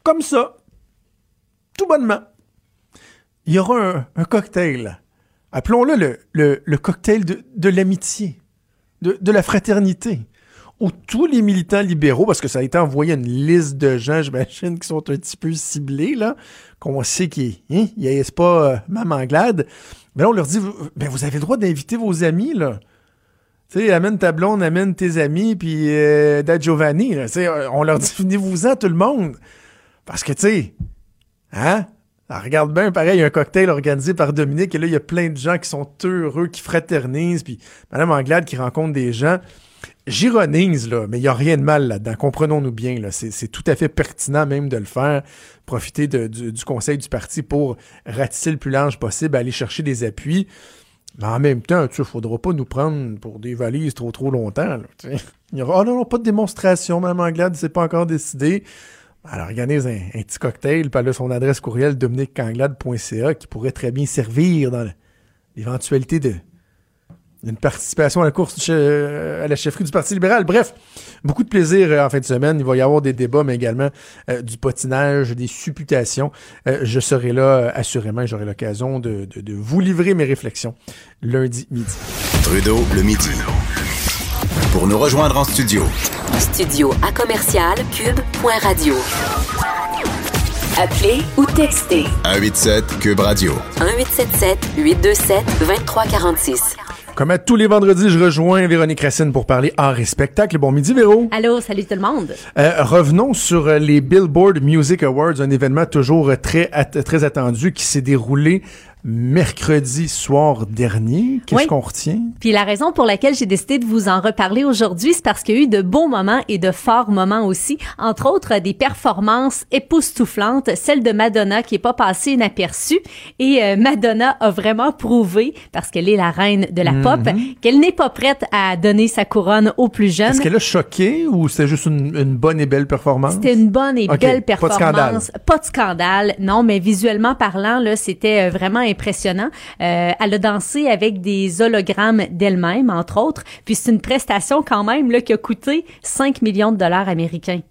comme ça, tout bonnement, il y aura un, cocktail. Appelons-le le, cocktail de, l'amitié, de, la fraternité, où tous les militants libéraux, parce que ça a été envoyé une liste de gens, j'imagine, qui sont un petit peu ciblés, là, qu'on sait qu'ils hein, haïssent pas euh, Maman Glad, mais là, on leur dit, vous, ben, vous avez le droit d'inviter vos amis, là. Tu sais, amène ta blonde, amène tes amis, puis euh, Da Giovanni, on leur dit, venez-vous-en, tout le monde. Parce que, tu sais, Hein? Alors, regarde bien, pareil, il y a un cocktail organisé par Dominique, et là, il y a plein de gens qui sont heureux, qui fraternisent, puis Mme Anglade qui rencontre des gens. J'ironise, là, mais il n'y a rien de mal là-dedans. Comprenons-nous bien, là. C'est tout à fait pertinent même de le faire. Profiter du, conseil du parti pour ratisser le plus large possible, aller chercher des appuis. Mais en même temps, tu sais, faudra pas nous prendre pour des valises trop trop longtemps. là. Il y aura, oh non, pas de démonstration, Mme Anglade, c'est pas encore décidé. Elle organise un, petit cocktail, puis elle son adresse courriel dominiquecanglade.ca qui pourrait très bien servir dans l'éventualité d'une participation à la course à la chefferie du Parti libéral. Bref, beaucoup de plaisir euh, en fin de semaine. Il va y avoir des débats, mais également euh, du potinage, des supputations. Euh, je serai là assurément j'aurai l'occasion de, de- de vous livrer mes réflexions lundi midi. Trudeau le midi. Pour nous rejoindre en studio, Studio à commercial cube.radio. Appelez ou textez 187 Cube Radio. 1877 827 2346. Comme à tous les vendredis, je rejoins Véronique Racine pour parler art et spectacle. Bon midi, Véro. Allô, salut tout le monde. Euh, revenons sur euh, les Billboard Music Awards, un événement toujours euh, très, at- très attendu qui s'est déroulé mercredi soir dernier. Qu'est-ce Oui. qu'on retient? Puis la raison pour laquelle j'ai décidé de vous en reparler aujourd'hui, c'est parce qu'il y a eu de beaux moments et de forts moments aussi. Entre autres, des performances époustouflantes, celle de Madonna qui est pas passée inaperçue. Et euh, Madonna a vraiment prouvé, parce qu'elle est la reine de la pop, qu'elle n'est pas prête à donner sa couronne aux plus jeunes. Est-ce qu'elle a choqué ou c'était juste une, une bonne et belle performance? C'était une bonne et belle pas de performance. scandale. Pas de scandale, non, mais visuellement parlant, là, c'était euh, vraiment impressionnant. Euh, elle a dansé avec des hologrammes d'elle-même, entre autres. Puis c'est une prestation quand même là, qui a coûté 5 millions de dollars américains.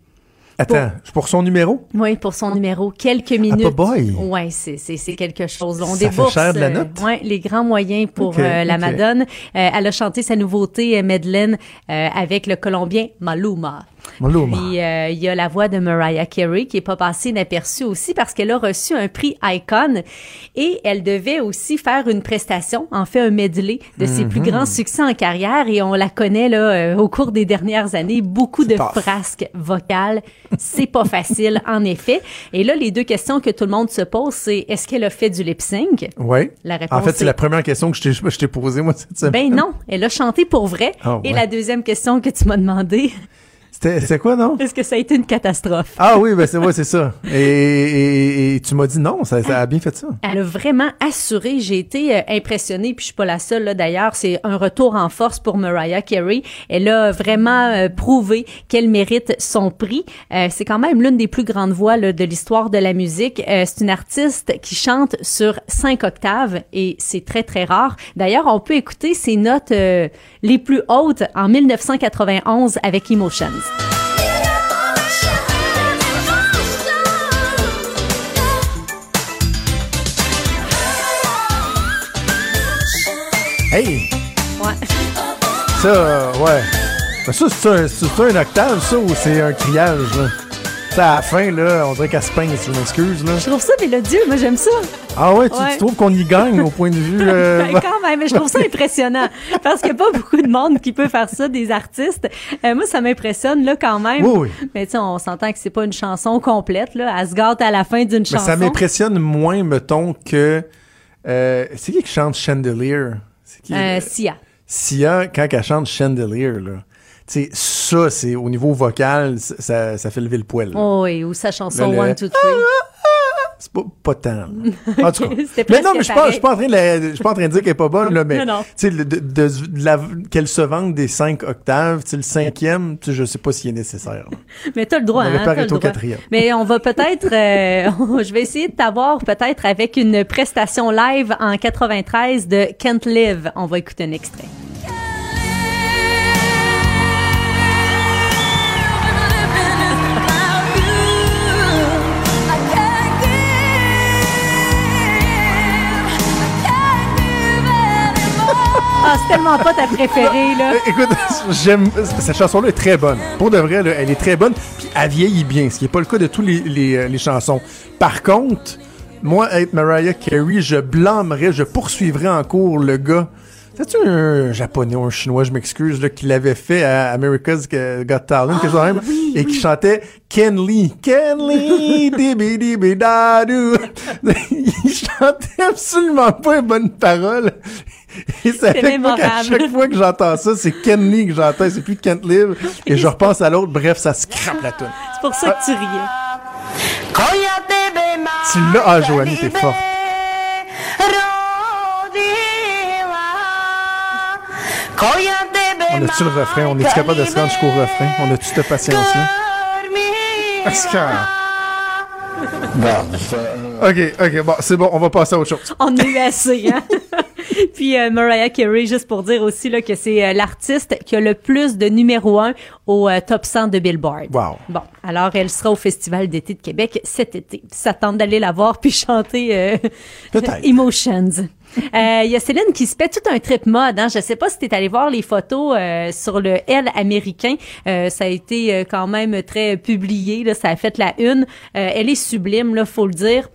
Attends, pour son numéro? Oui, pour son numéro. Quelques minutes. pas boy. Ouais, c'est, c'est, c'est quelque chose. On Ça fait débourse cher de la euh, note? ouais, les grands moyens pour euh, la ok. Madone. Euh, elle a chanté sa nouveauté, euh, Madeleine, euh, avec le Colombien Maluma. Maluma. Puis euh, il y a la voix de Mariah Carey qui est pas passée inaperçue aussi parce qu'elle a reçu un prix Icon et elle devait aussi faire une prestation, en fait un medley de ses Mhm. plus grands succès en carrière et on la connaît là euh, au cours des dernières années, beaucoup de tough. frasques vocales, c'est pas facile en effet. Et là les deux questions que tout le monde se pose c'est est-ce qu'elle a fait du lip sync? Oui. La réponse En fait, c'est est- la première question que je t'ai, posée, moi, cette semaine. Ben non, elle a chanté pour vrai. Ah, Et ouais. la deuxième question que tu m'as demandé, C'était, quoi, non? est-ce que ça a été une catastrophe? Ah oui, ben c'est ouais, c'est ça. Et, et- et tu m'as dit non, ça, ça a bien fait ça. Elle a vraiment assuré. J'ai été euh, impressionnée, puis je suis pas la seule là d'ailleurs. C'est un retour en force pour Mariah Carey. Elle a vraiment euh, prouvé qu'elle mérite son prix. Euh, c'est quand même l'une des plus grandes voix là, de l'histoire de la musique. Euh, c'est une artiste qui chante sur cinq octaves et c'est très très rare. D'ailleurs, on peut écouter ses notes euh, les plus hautes en 1991 avec Emotions. Hey! Ouais. Ça, ouais. Mais ça, c'est un, un, octave, ça, ou c'est un criage, là? Ça, à la fin, là, on dirait qu'elle se peigne, si je m'excuse, là. Je trouve ça mélodieux, moi j'aime ça. Ah ouais, tu, Ouais. tu trouves qu'on y gagne au point de vue... euh, Ben, quand même, mais je trouve ça impressionnant parce qu'il n'y a pas beaucoup de monde qui peut faire ça, des artistes. Euh, moi, ça m'impressionne là quand même. Oui, oui. Mais tu sais, on s'entend que c'est pas une chanson complète là. Elle se gâte à la fin d'une chanson. ça m'impressionne moins, mettons, que... euh, c'est qui qui chante Chandelier? C'est qui? Euh, Sia. Sia, quand elle chante Chandelier, là, sais, ça, c'est au niveau vocal, ça- ça, fait lever le poil. Oh oui, ou sa chanson One, Two, Three. C'est pas, pas tant. En tout cas. Mais non, mais je suis pas, en train de la- je suis pas en train de dire qu'elle est pas bonne, là, mais, Non, non. tu sais, le- de, de- de la- qu'elle se vende des cinq octaves, tu sais, le cinquième, tu je sais pas s'il est nécessaire. Mais t'as le droit, On hein, arrêter le au droit. quatrième. Mais on va peut-être, euh, je vais essayer de t'avoir peut-être avec une prestation live en 93 de Can't Live. On va écouter un extrait. C'est tellement pas ta préférée, là. Euh, Écoute, j'aime, cette chanson-là est très bonne. Pour de vrai, là, elle est très bonne, puis elle vieillit bien, ce qui n'est pas le cas de tous les, les, euh, les chansons. Par contre, moi, être Mariah Carey, je blâmerais, je poursuivrais en cours le gars. C'est-tu un japonais ou un chinois, je m'excuse, là, qui l'avait fait à America's Got Talent, quelque chose de même, et qui chantait Ken Lee. Ken Lee, dibi dibi. Il chantait absolument pas une bonne parole. Et ça C'est fait quoi qu'à mémorable. chaque fois que j'entends ça, c'est Ken Lee que j'entends, c'est plus Kent Live, et je repense à l'autre, bref, ça scrape la tune. C'est pour ça que tu riais. Tu l'as, ah, Joanie, t'es forte. On a-tu le refrain? On est-tu capable de se rendre jusqu'au refrain? On a-tu cette patience-là? Est-ce que- Ok, ok, bon, c'est bon, on va passer à autre chose. On a eu assez, hein? Puis euh, Mariah Carey, juste pour dire aussi là, que c'est euh, l'artiste qui a le plus de numéro un au euh, top 100 de Billboard. Wow. Bon, alors elle sera au Festival d'été de Québec cet été. Ça tente d'aller la voir puis chanter euh. Emotions. Euh, Il y a Céline qui se fait tout un trip mode. Hein. Je sais pas si tu es allé voir les photos euh, sur le L américain. Euh, ça a été quand même très publié. Là, ça a fait la une. Euh, elle est sublime, là, faut le dire.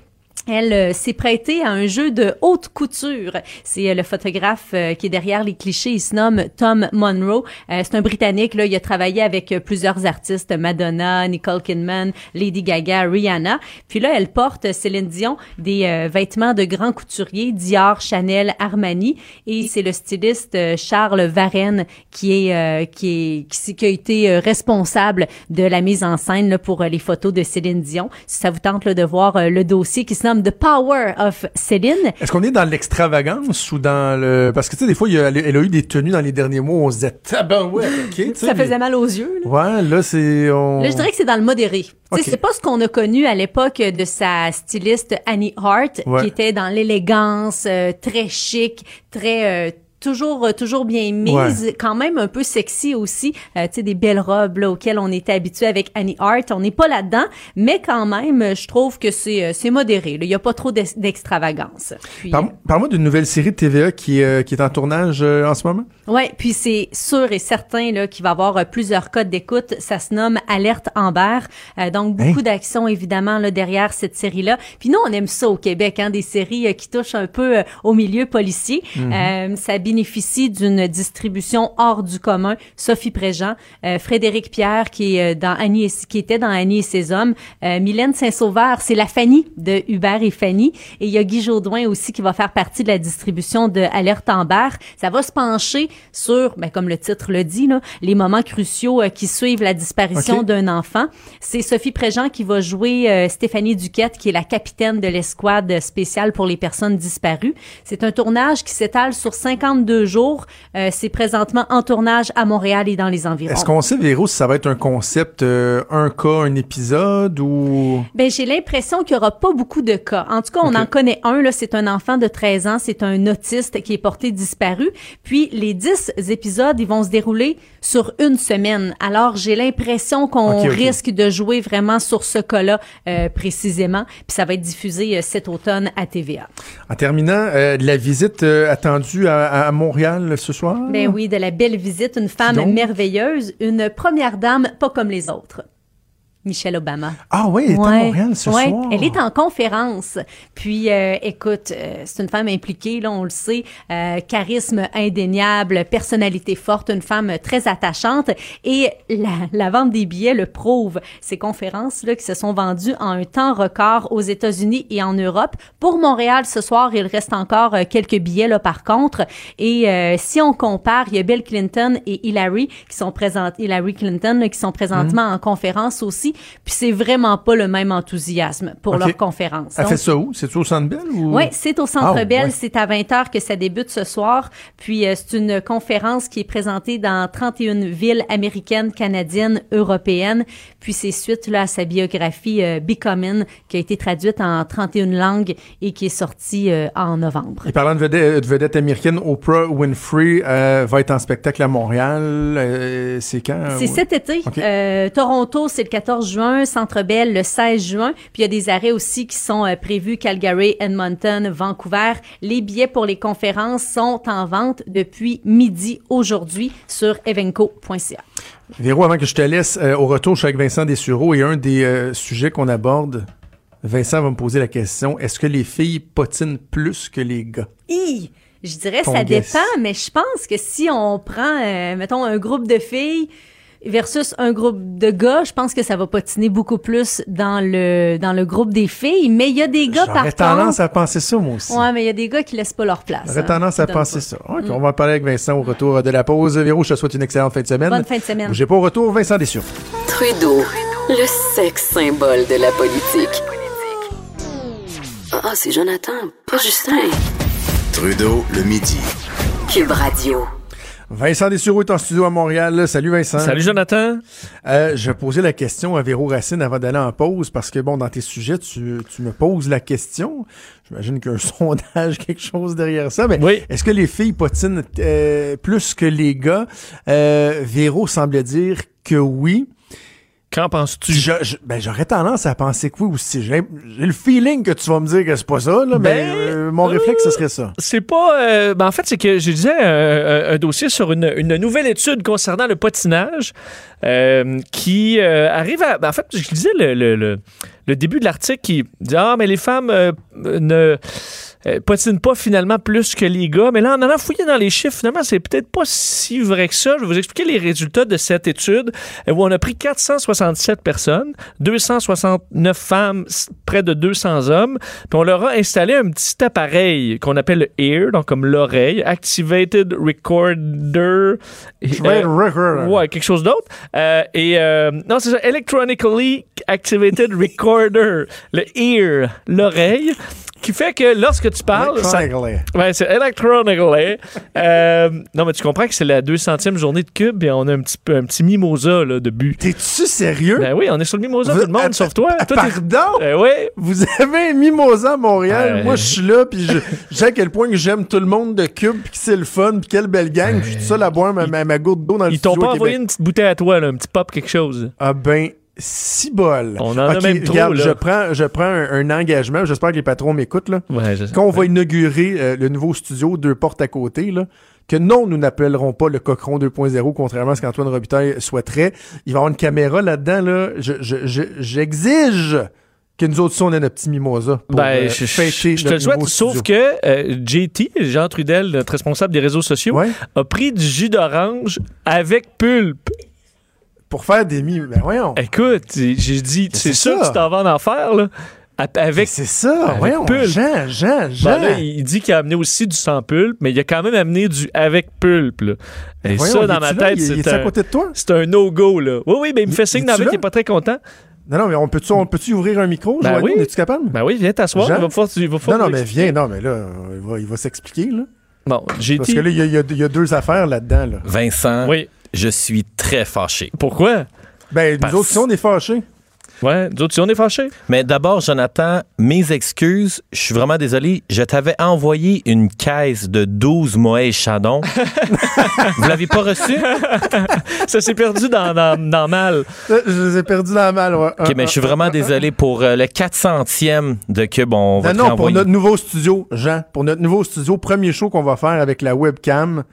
Elle euh, s'est prêtée à un jeu de haute couture. C'est euh, le photographe euh, qui est derrière les clichés. Il se nomme Tom Monroe. C'est un Britannique. Là, il a travaillé avec plusieurs artistes Madonna, Nicole Kidman, Lady Gaga, Rihanna. Puis là, elle porte Céline Dion des vêtements de grands couturiers Dior, Chanel, Armani. Et c'est le styliste Charles Varenne qui est qui est qui, a été responsable de la mise en scène là, pour les photos de Céline Dion. Si ça vous tente là, de voir le dossier qui se nomme The Power of Céline. Est-ce qu'on est dans l'extravagance ou dans le... Parce que, tu sais, des fois, il y a- elle a eu des tenues dans les derniers mois où on se disait, tabarouette, ok, tu sais, Ça mais- faisait mal aux yeux. Là. Ouais, là, c'est... On... Là, je dirais que c'est dans le modéré. Tu Ok. sais, c'est pas ce qu'on a connu à l'époque de sa styliste Annie Hart, Ouais. qui était dans l'élégance, euh, très chic, très euh, toujours euh, toujours bien mise, quand même un peu sexy aussi. Euh, tu sais, des belles robes là, auxquelles on était habitué avec Annie Hart. On n'est pas là-dedans, mais quand même, euh, je trouve que c'est euh, c'est modéré. là. Il y a pas trop d'ex- d'extravagance. Parle- Parle-moi d'une nouvelle série de TVA qui, euh, qui est en tournage euh, en ce moment. Ouais, puis c'est sûr et certain là qu'il va y avoir euh, plusieurs codes d'écoute. Ça se nomme Alerte Amber. Euh, donc beaucoup Hein? d'action évidemment là derrière cette série-là. Puis nous on aime ça au Québec, hein, des séries euh, qui touchent un peu euh, au milieu policier. Mm-hmm. Euh, ça bénéficie d'une distribution hors du commun. Sophie Préjean, euh, Frédéric Pierre qui est euh, dans Annie et- qui était dans Annie et ses hommes, euh, Mylène Saint-Sauveur, c'est la Fanny de Hubert et Fanny, et il y a Guy Jodoin aussi qui va faire partie de la distribution de Alerte Amber. Ça va se pencher sur, ben, comme le titre le dit, là, les moments cruciaux euh, qui suivent la disparition d'un enfant. C'est Sophie Préjean qui va jouer Stéphanie Duquette, qui est la capitaine de l'escouade spéciale pour les personnes disparues. C'est un tournage qui s'étale sur 52 jours. Euh, c'est présentement en tournage à Montréal et dans les environs. Est-ce qu'on sait, Véro, si ça va être un concept, euh, un cas, un épisode ou... Ben, j'ai l'impression qu'il y aura pas beaucoup de cas. En tout cas, on en connaît un, là. C'est un enfant de 13 ans. C'est un autiste qui est porté disparu. Puis, les 10 épisodes, ils vont se dérouler sur une semaine. Alors, j'ai l'impression qu'on risque de jouer vraiment sur ce cas-là, euh, précisément. Puis, ça va être diffusé cet automne à TVA. En terminant, de la visite attendue à, à- à Montréal ce soir? Ben oui, de la belle visite, une femme donc? merveilleuse, une première dame pas comme les autres. Michelle Obama. Ah oui, elle est à Montréal ce ouais, soir. Elle est en conférence. Puis, euh, écoute, euh, c'est une femme impliquée, là, on le sait, euh, charisme indéniable, personnalité forte, une femme très attachante. Et la, la vente des billets le prouve. Ces conférences-là qui se sont vendues en un temps record aux États-Unis et en Europe. Pour Montréal, ce soir, il reste encore euh, quelques billets, là, par contre. Et euh, si on compare, il y a Bill Clinton et Hillary qui sont présentes, Hillary Clinton, là, qui sont présentement Mhm. en conférence aussi. Puis c'est vraiment pas le même enthousiasme pour leur conférence. Elle Donc, fait ça où? C'est au Centre Bell ou? oui, c'est au Centre Ah, Bell. ouais. C'est à 20h que ça débute ce soir. Puis euh, c'est une conférence qui est présentée dans 31 villes américaines, canadiennes, européennes. Puis c'est suite là, à sa biographie euh, Becoming qui a été traduite en 31 langues et qui est sortie euh, en novembre. Et parlant de vedette, de vedette américaine, Oprah Winfrey euh, va être en spectacle à Montréal. Euh, c'est quand? C'est cet été. Euh, Toronto, c'est le 14 juin. Centre Bell, le 16 juin. Puis il y a des arrêts aussi qui sont euh, prévus. Calgary, Edmonton, Vancouver. Les billets pour les conférences sont en vente depuis midi aujourd'hui sur evenco.ca. Véro, avant que je te laisse, euh, au retour, je suis avec Vincent Dessureau et un des euh, sujets qu'on aborde, Vincent va me poser la question, est-ce que les filles potinent plus que les gars? Hi! Je dirais Ton ça guess. dépend, mais je pense que si on prend, mettons, un groupe de filles versus un groupe de gars, je pense que ça va patiner beaucoup plus dans le dans le groupe des filles. Mais il y a des gars, par J'aurais tendance contre... à penser ça, moi aussi. Ouais, mais il y a des gars qui laissent pas leur place. J'aurais hein. tendance à penser pas. ça. OK, on va en parler avec Vincent au retour de la pause. Véro, je te souhaite une excellente fin de semaine. Bonne fin de semaine. J'ai pas au retour, Vincent Dessureau. Trudeau, le sexe symbole de la politique. Ah, c'est Jonathan, pas Justin. Trudeau, le midi. Cube Radio. Vincent Dessureau est en studio à Montréal. Salut Vincent. Salut Jonathan. Euh, je posais la question à Véro Racine avant d'aller en pause parce que, bon, dans tes sujets, tu, tu me poses la question. J'imagine qu'il y a un sondage, quelque chose derrière ça. Mais Oui. est-ce que les filles potinent euh, plus que les gars? Euh, Véro semblait dire que oui. Qu'en penses-tu? Ben, j'aurais tendance à penser que oui aussi. J'ai le feeling que tu vas me dire que c'est pas ça, là, mais Ben, euh, mon réflexe, ce serait ça. C'est pas. euh, ben en fait, c'est que je disais un, dossier sur une, une nouvelle étude concernant le patinage euh, qui euh, arrive à. ben en fait, je disais le, le, le- le début de l'article qui dit Ah, mais les femmes euh, ne. euh, patinent pas finalement plus que les gars. Mais là, en allant fouiller dans les chiffres, finalement, c'est peut-être pas si vrai que ça. Je vais vous expliquer les résultats de cette étude euh, où on a pris 467 personnes, 269 femmes, près de 200 hommes, puis on leur a installé un petit appareil qu'on appelle le ear, donc comme l'oreille, Activated Recorder. Euh, Record. Ouais, quelque chose d'autre. Et non, c'est ça, Electronically Activated Recorder, le ear, l'oreille, qui fait que lorsque tu parles, ça. Ouais, c'est Electronically. euh, non, mais tu comprends que c'est la 200e journée de Cube et on a un petit, un petit mimosa là, de but. T'es-tu sérieux? Ben oui, on est sur le mimosa, Vous- tout le monde, sauf toi. ah, Toi, Pardon? Euh, ouais. Vous avez un mimosa à Montréal. Moi, je suis là, puis je, sais à quel point que j'aime tout le monde de Cube, puis que c'est le fun, puis quelle belle gang. puis Je suis tout seul à boire ma, ma, ma goutte d'eau dans le Ils t'ont pas envoyé une petite bouteille à toi, là, un petit pop, quelque chose. Ah ben, si bol. On en a même trop, regarde, là. Je prends, je prends un, un engagement. J'espère que les patrons m'écoutent, là. Ouais, je Quand on va inaugurer euh, le nouveau studio, deux portes à côté, là, que non, nous n'appellerons pas le Cochon 2.0, contrairement à ce qu'Antoine Robitaille souhaiterait. Il va y avoir une caméra là-dedans, là. Je, je, je- j'exige que nous autres, on ait notre petit mimosa pour Ben, euh, je, je- fêter je te le souhaite, sauf que euh, JT, Jean Trudel, notre responsable des réseaux sociaux, Ouais, a pris du jus d'orange avec pulpe. Pour faire des mi... Ben voyons. Écoute, j'ai dit, c'est c'est ça que tu t'en vas en faire, là. Avec c'est ça, avec voyons. pulpe. Jean, Jean, Jean. Ben là, il dit qu'il a amené aussi du sans pulpe, mais il a quand même amené du avec pulpe. là. Et Voyons, ça, il dans ma là? tête, Il, il c'est est à un, côté de toi? c'est un no-go. là. Oui, oui, mais il me Il- fait signe il dans la est-tu vie là? qu'il est pas très content. Non, non, mais on peut-tu on peut-tu ouvrir un micro? Ben oui. Es-tu capable? Ben oui, viens t'asseoir. Jean? Il va pouvoir, il va non, non, mais viens. Non, mais là, il va, il va s'expliquer, là. Bon, j'ai Parce que là, il y, a- il y a- il y a deux affaires là-dedans, là. Vincent, Oui. Je suis très fâché. Pourquoi? Ben, nous Parce- autres, si on est fâchés. Ouais, nous autres, si on est fâchés. Mais d'abord, Jonathan, mes excuses. Je suis vraiment désolé. Je t'avais envoyé une caisse de 12 Moët Chadon. Vous l'avez pas reçu? Ça s'est perdu dans, dans, dans mal. Euh, Je les ai perdus dans la malle, ouais. OK, mais je suis vraiment désolé pour euh, le 400e de Cube. On va Non, te non, pour notre nouveau studio, Jean, pour notre nouveau studio, premier show qu'on va faire avec la webcam,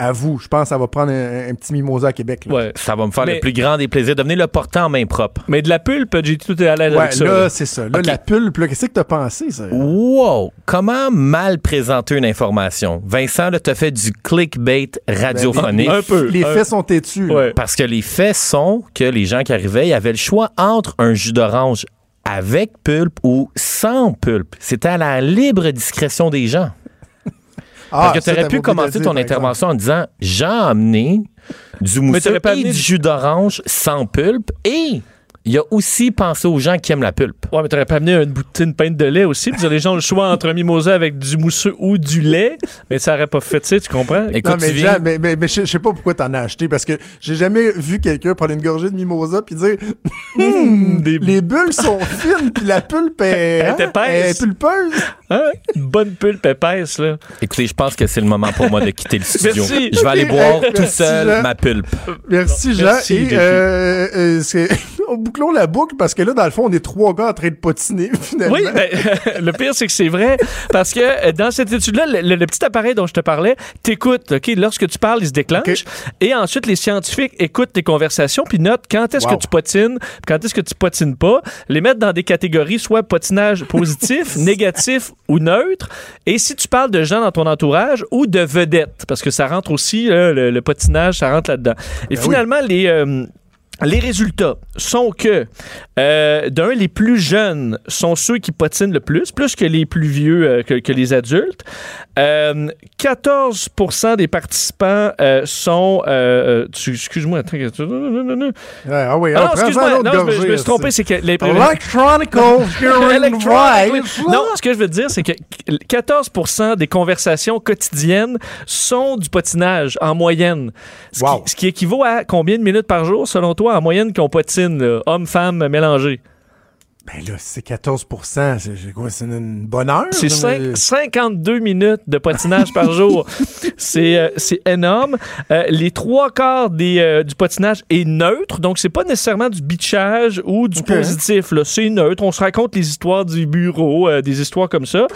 à vous, je pense que ça va prendre un, un petit mimosa à Québec. Là. Ouais. Ça va me faire Mais- le plus grand des plaisirs de venir le porter en main propre. Mais de la pulpe, j'ai tout est à l'aise Ouais, avec ça. là, là. c'est ça. Là, la pulpe, là, qu'est-ce que t'as pensé, ça? Wow! Comment mal présenter une information? Vincent, là, t'as fait du clickbait radiophonique. Un peu. Les un- faits sont têtus. Ouais. Parce que les faits sont que les gens qui arrivaient, ils avaient le choix entre un jus d'orange avec pulpe ou sans pulpe. C'était à la libre discrétion des gens. Ah, Parce que tu aurais pu commencer dire, ton intervention en disant J'ai amené du mousseux pas et du- jus d'orange sans pulpe et il a aussi pensé aux gens qui aiment la pulpe. Ouais, mais t'aurais pas amené une bouteille, une pinte de lait aussi. Puis les gens ont le choix entre un mimosa avec du mousseux ou du lait. Mais ça aurait pas fait, tu sais, tu comprends? Écoute, Non, mais, viens- Jean, mais, mais, mais je sais pas pourquoi t'en as acheté, parce que j'ai jamais vu quelqu'un prendre une gorgée de mimosa puis dire des- les bulles sont fines puis la pulpe est, Elle hein, est épaisse. elle est pulpeuse. Hein? Une bonne pulpe épaisse, là. Écoutez, je pense que c'est le moment pour moi de quitter le studio. Merci. Je vais aller boire hey, tout seul Jean. ma pulpe. Merci, Jean. merci, Et euh, euh, bouclons la boucle parce que là, dans le fond, on est trois gars en train de potiner, finalement. Oui, ben, le pire, c'est que c'est vrai. Parce que euh, dans cette étude-là, le, le- le petit appareil dont je te parlais, t'écoutes, OK? Lorsque tu parles, il se déclenche. Et ensuite, les scientifiques écoutent tes conversations puis notent quand est-ce Wow. que tu potines, quand est-ce que tu potines pas. Les mettre dans des catégories, soit potinage positif, négatif ou neutre. Et si tu parles de gens dans ton entourage ou de vedettes, parce que ça rentre aussi, le, le potinage, ça rentre là-dedans. Et Ben finalement, les... euh, les résultats sont que, euh, d'un, les plus jeunes sont ceux qui patinent le plus, plus que les plus vieux, euh, que, que les adultes. Euh, 14 des participants euh, sont... Excuse-moi, attends. Ouais, ah oui, Ah excuse-moi, non, je me- je me gorgée, suis trompé, c'est que les. Non, ce que je veux dire, c'est que 14% des conversations quotidiennes sont du patinage en moyenne. Ce, Wow. qui, ce qui équivaut à combien de minutes par jour, selon toi, en moyenne, qu'on patine, hommes-femmes mélangés? Ben là, c'est 14 c'est quoi, c'est une bonne heure? C'est là, cinq- mais- 52 minutes de patinage par jour. C'est euh, c'est énorme. Euh, les trois quarts des, euh, du patinage est neutre, donc c'est pas nécessairement du bitchage ou du Ok. positif. là. C'est neutre. On se raconte les histoires du bureau, des histoires comme ça.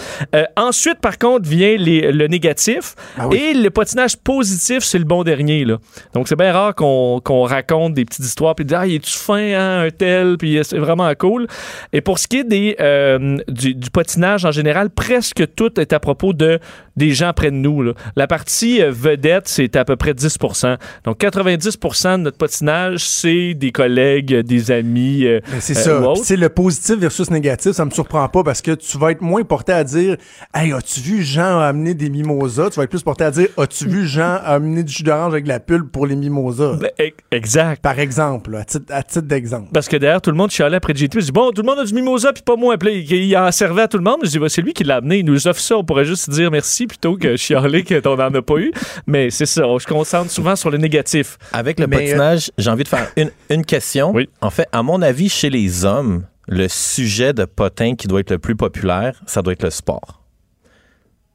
Ensuite, par contre, vient les- le négatif. Ah oui. Et le patinage positif, c'est le bon dernier. Là. Donc, c'est bien rare qu'on raconte des petites histoires puis dire Ah, il est-tu fin, hein, un tel, puis c'est vraiment cool. Et pour ce qui est des, euh, du, du patinage en général, presque tout est à propos de des gens près de nous. là. La partie euh, vedette, c'est à peu près 10% Donc, 90% de notre patinage, c'est des collègues, euh, des amis. euh, c'est euh, ça. sais, le positif versus négatif, ça me surprend pas parce que tu vas être moins porté à dire Hey, as-tu vu Jean amener des mimosas? Tu vas être plus porté à dire As-tu vu Jean amener du jus d'orange avec de la pulpe pour les mimosas? Ben, Exact. Par exemple, là, à titre, d'exemple. Parce que derrière, tout le monde chialait après JT. Je dis, bon, tout le monde a du mimosa, puis pas moi. Puis il, en servait à tout le monde. Je dis, bah, c'est lui qui l'a amené. Il nous offre ça. On pourrait juste dire merci plutôt que chialer qu'on n'en a pas eu. Mais c'est ça. On se concentre souvent sur le négatif. Avec le Mais, patinage, j'ai envie de faire une, une question. Oui. En fait, à mon avis, chez les hommes, le sujet de potin qui doit être le plus populaire, ça doit être le sport.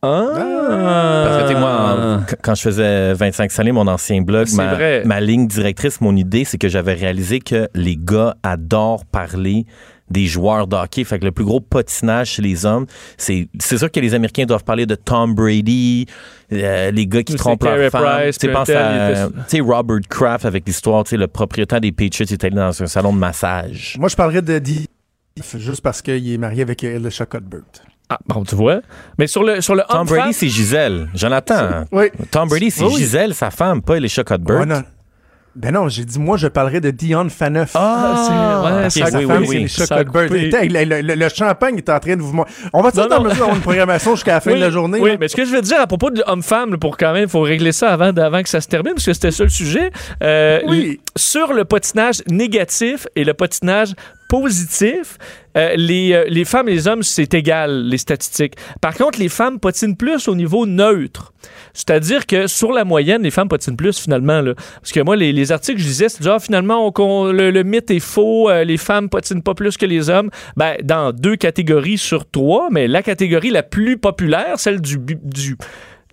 Ah! Parce que, moi, quand je faisais 25 salés, mon ancien blog, ma, ma ligne directrice, mon idée, c'est que j'avais réalisé que les gars adorent parler des joueurs de hockey. Fait que le plus gros patinage chez les hommes, c'est c'est sûr que les Américains doivent parler de Tom Brady, euh, les gars qui trompent leurs femmes. Price, Tu pense à était- tu sais, Robert Kraft avec l'histoire, tu sais, le propriétaire des Patriots est allé dans un salon de massage. Moi, je parlerais de juste parce qu'il est marié avec Elisha Cuthbert. Ah, bon, tu vois. Mais sur le, sur le Tom Brady, c'est Gisèle. Jonathan. Oui. Tom Brady, c'est oui. Gisèle, sa femme, pas Elisha Cuthbert. Ouais, non. Ben non, j'ai dit, moi, je parlerais de Dion Faneuf. Ah, c'est- ouais, ça oui, femme, oui, oui. Ça Le, le- le champagne est en train de vous... On va-tu dans non. mesure d'avoir une programmation jusqu'à la fin Oui, de la journée? Oui, là? mais ce que je veux dire à propos de homme-femme, pour quand même, il faut régler ça avant, avant que ça se termine, parce que c'était ça le sujet. Euh, Oui. Sur le patinage négatif et le patinage positif, euh, les, euh, les femmes et les hommes, c'est égal, les statistiques. Par contre, les femmes patinent plus au niveau neutre. C'est-à-dire que sur la moyenne, les femmes patinent plus finalement. Là. Parce que moi, les, les articles je disais, c'est finalement, le, mythe est faux, euh, les femmes patinent pas plus que les hommes. Ben, dans deux catégories sur trois, mais la catégorie la plus populaire, celle du, du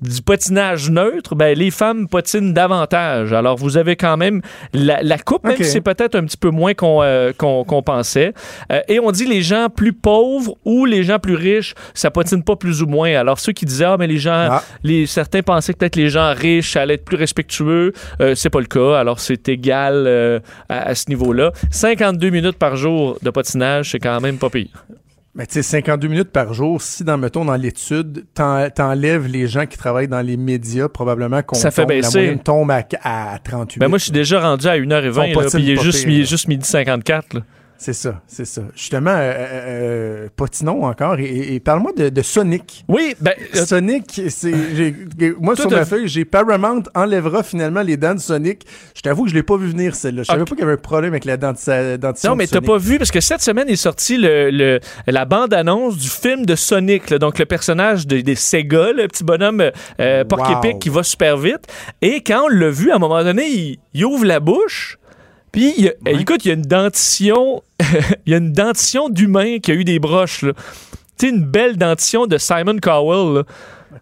du patinage neutre, ben, les femmes patinent davantage. Alors, vous avez quand même la, la coupe, même si c'est peut-être un petit peu moins qu'on euh, pensait. Euh, et on dit les gens plus pauvres ou les gens plus riches, ça patine pas plus ou moins. Alors, ceux qui disaient, ah, mais les gens, Ah. les, certains pensaient que peut-être les gens riches allaient être plus respectueux, euh, c'est pas le cas. Alors, c'est égal à, à ce niveau-là. 52 minutes par jour de patinage, c'est quand même pas pire. Mais tu sais, 52 minutes par jour, si dans, mettons, dans l'étude, t'en- t'enlèves les gens qui travaillent dans les médias, probablement qu'on Ça fait tombe- la baisser. moyenne tombe à, à 38. Ben, moi, je suis déjà rendu à 1h20, On là, puis il est juste, il est juste midi 54. là. C'est ça, c'est ça. Justement, euh, euh, euh, encore et, et parle-moi de, de Sonic. Oui, ben, euh, Sonic, c'est j'ai- moi sur ma feuille, j'ai Paramount enlèvera finalement les dents de Sonic. Je t'avoue que je l'ai pas vu venir celle-là. Je savais pas qu'il y avait un problème avec la denti- dentition. Non, mais de t'as pas vu, parce que cette semaine est sorti le, le- la bande-annonce du film de Sonic, là, donc le personnage de- des Sega, le petit bonhomme euh, porc-épic Wow. qui va super vite. Et quand on l'a vu, à un moment donné, il, il ouvre la bouche, puis il y a- Ouais. écoute, il y a une dentition, il y a une dentition d'humain qui a eu des broches, là. Tu sais, une belle dentition de Simon Cowell, là.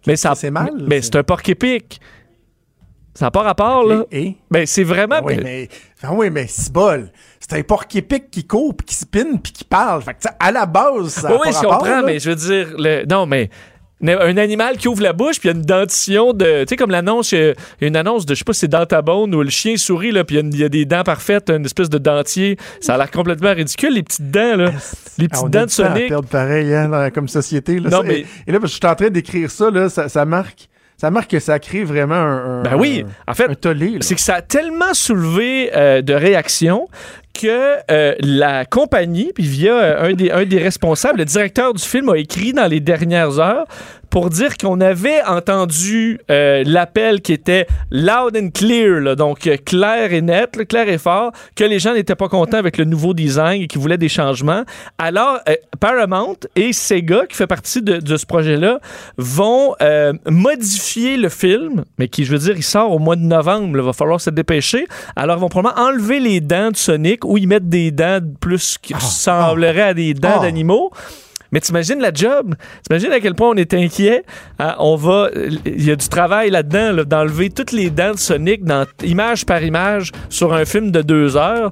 Mais ça, c'est mal, Mais c'est- un porc-épic. Ça n'a pas rapport, là. Et, et? Ben, c'est vraiment. Ah oui, mais, ah oui, mais c'est bol. C'est un porc-épic qui court, puis qui spinne, puis qui parle. Fait que, à la base, ça a Oui, je comprends, là. mais je veux dire, le- non, mais un animal qui ouvre la bouche, puis il y a une dentition de. Tu sais, comme l'annonce, il y a une annonce de, je sais pas si c'est dans ta bone où le chien sourit, là, puis il y a y, des dents parfaites, une espèce de dentier. Ça a l'air complètement ridicule, les petites dents, là. Les Ah, petites on dents de Sonic. perdre pareil, hein, comme société. Là, Non, Ça- mais- et, et là, je suis en train d'écrire ça, là, ça, ça marque. Ça marque que ça crée vraiment un, un- Ben oui, en fait, un tollé. là. c'est que ça a tellement soulevé euh, de réactions que euh, la compagnie, puis via euh, un, des, un des responsables, le directeur du film, a écrit dans les dernières heures pour dire qu'on avait entendu euh, l'appel qui était loud and clear, là, donc euh, clair et net, là, clair et fort, que les gens n'étaient pas contents avec le nouveau design et qu'ils voulaient des changements. Alors, euh, Paramount et Sega, qui fait partie de, de ce projet-là, vont modifier le film, mais qui, je veux dire, il sort au mois de novembre, il va falloir se dépêcher. Alors, ils vont probablement enlever les dents de Sonic ou y mettre des dents plus qui ressembleraient à des dents Ah. d'animaux. Mais t'imagines la job? T'imagines à quel point on est inquiet? Hein, on va... Il y a du travail là-dedans, là, d'enlever toutes les dents de Sonic image par image sur un film de deux heures.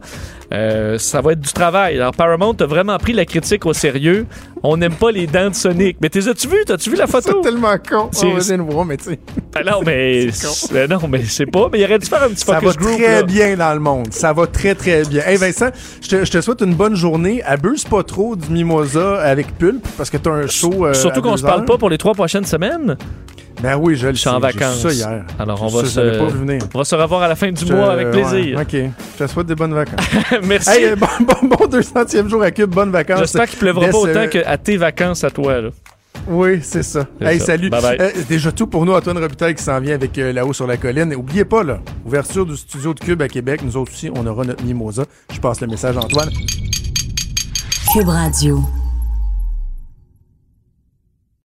Euh, ça va être du travail. Alors, Paramount a vraiment pris la critique au sérieux. On n'aime pas les dents de Sonic. Mais t'es as-tu vu? T'as-tu vu la C'est photo? tellement con. C'est- de voir, mais tu sais, Ah non, mais... Euh, non, mais c'est pas... Mais il aurait dû faire un petit ça va focus group, très là. bien dans le monde. Ça va très, très bien. Hey Vincent, je te, je te souhaite une bonne journée. Abuse pas trop du mimosa avec pulpe parce que t'as un show. euh, Surtout qu'on se parle pas pour les trois prochaines semaines. Ben oui, je le Je suis en vacances. ça hier. Alors, on va, se... pas venir. on va se revoir à la fin du Je- mois avec ouais, plaisir. OK. Je te souhaite des bonnes vacances. Merci. hey, euh, bon, bon, bon 200e jour à Cube. Bonnes vacances. J'espère qu'il pleuvra Laisse, pas autant qu'à tes vacances à toi. Là. Oui, c'est ça. Hey, ça. salut. Bye bye. Euh, déjà tout pour nous, Antoine Robitaille qui s'en vient avec euh, là-haut sur la colline. Et oubliez pas, là, ouverture du studio de Cube à Québec. Nous autres aussi, on aura notre mimosa. Je passe le message à Antoine. Cube Radio.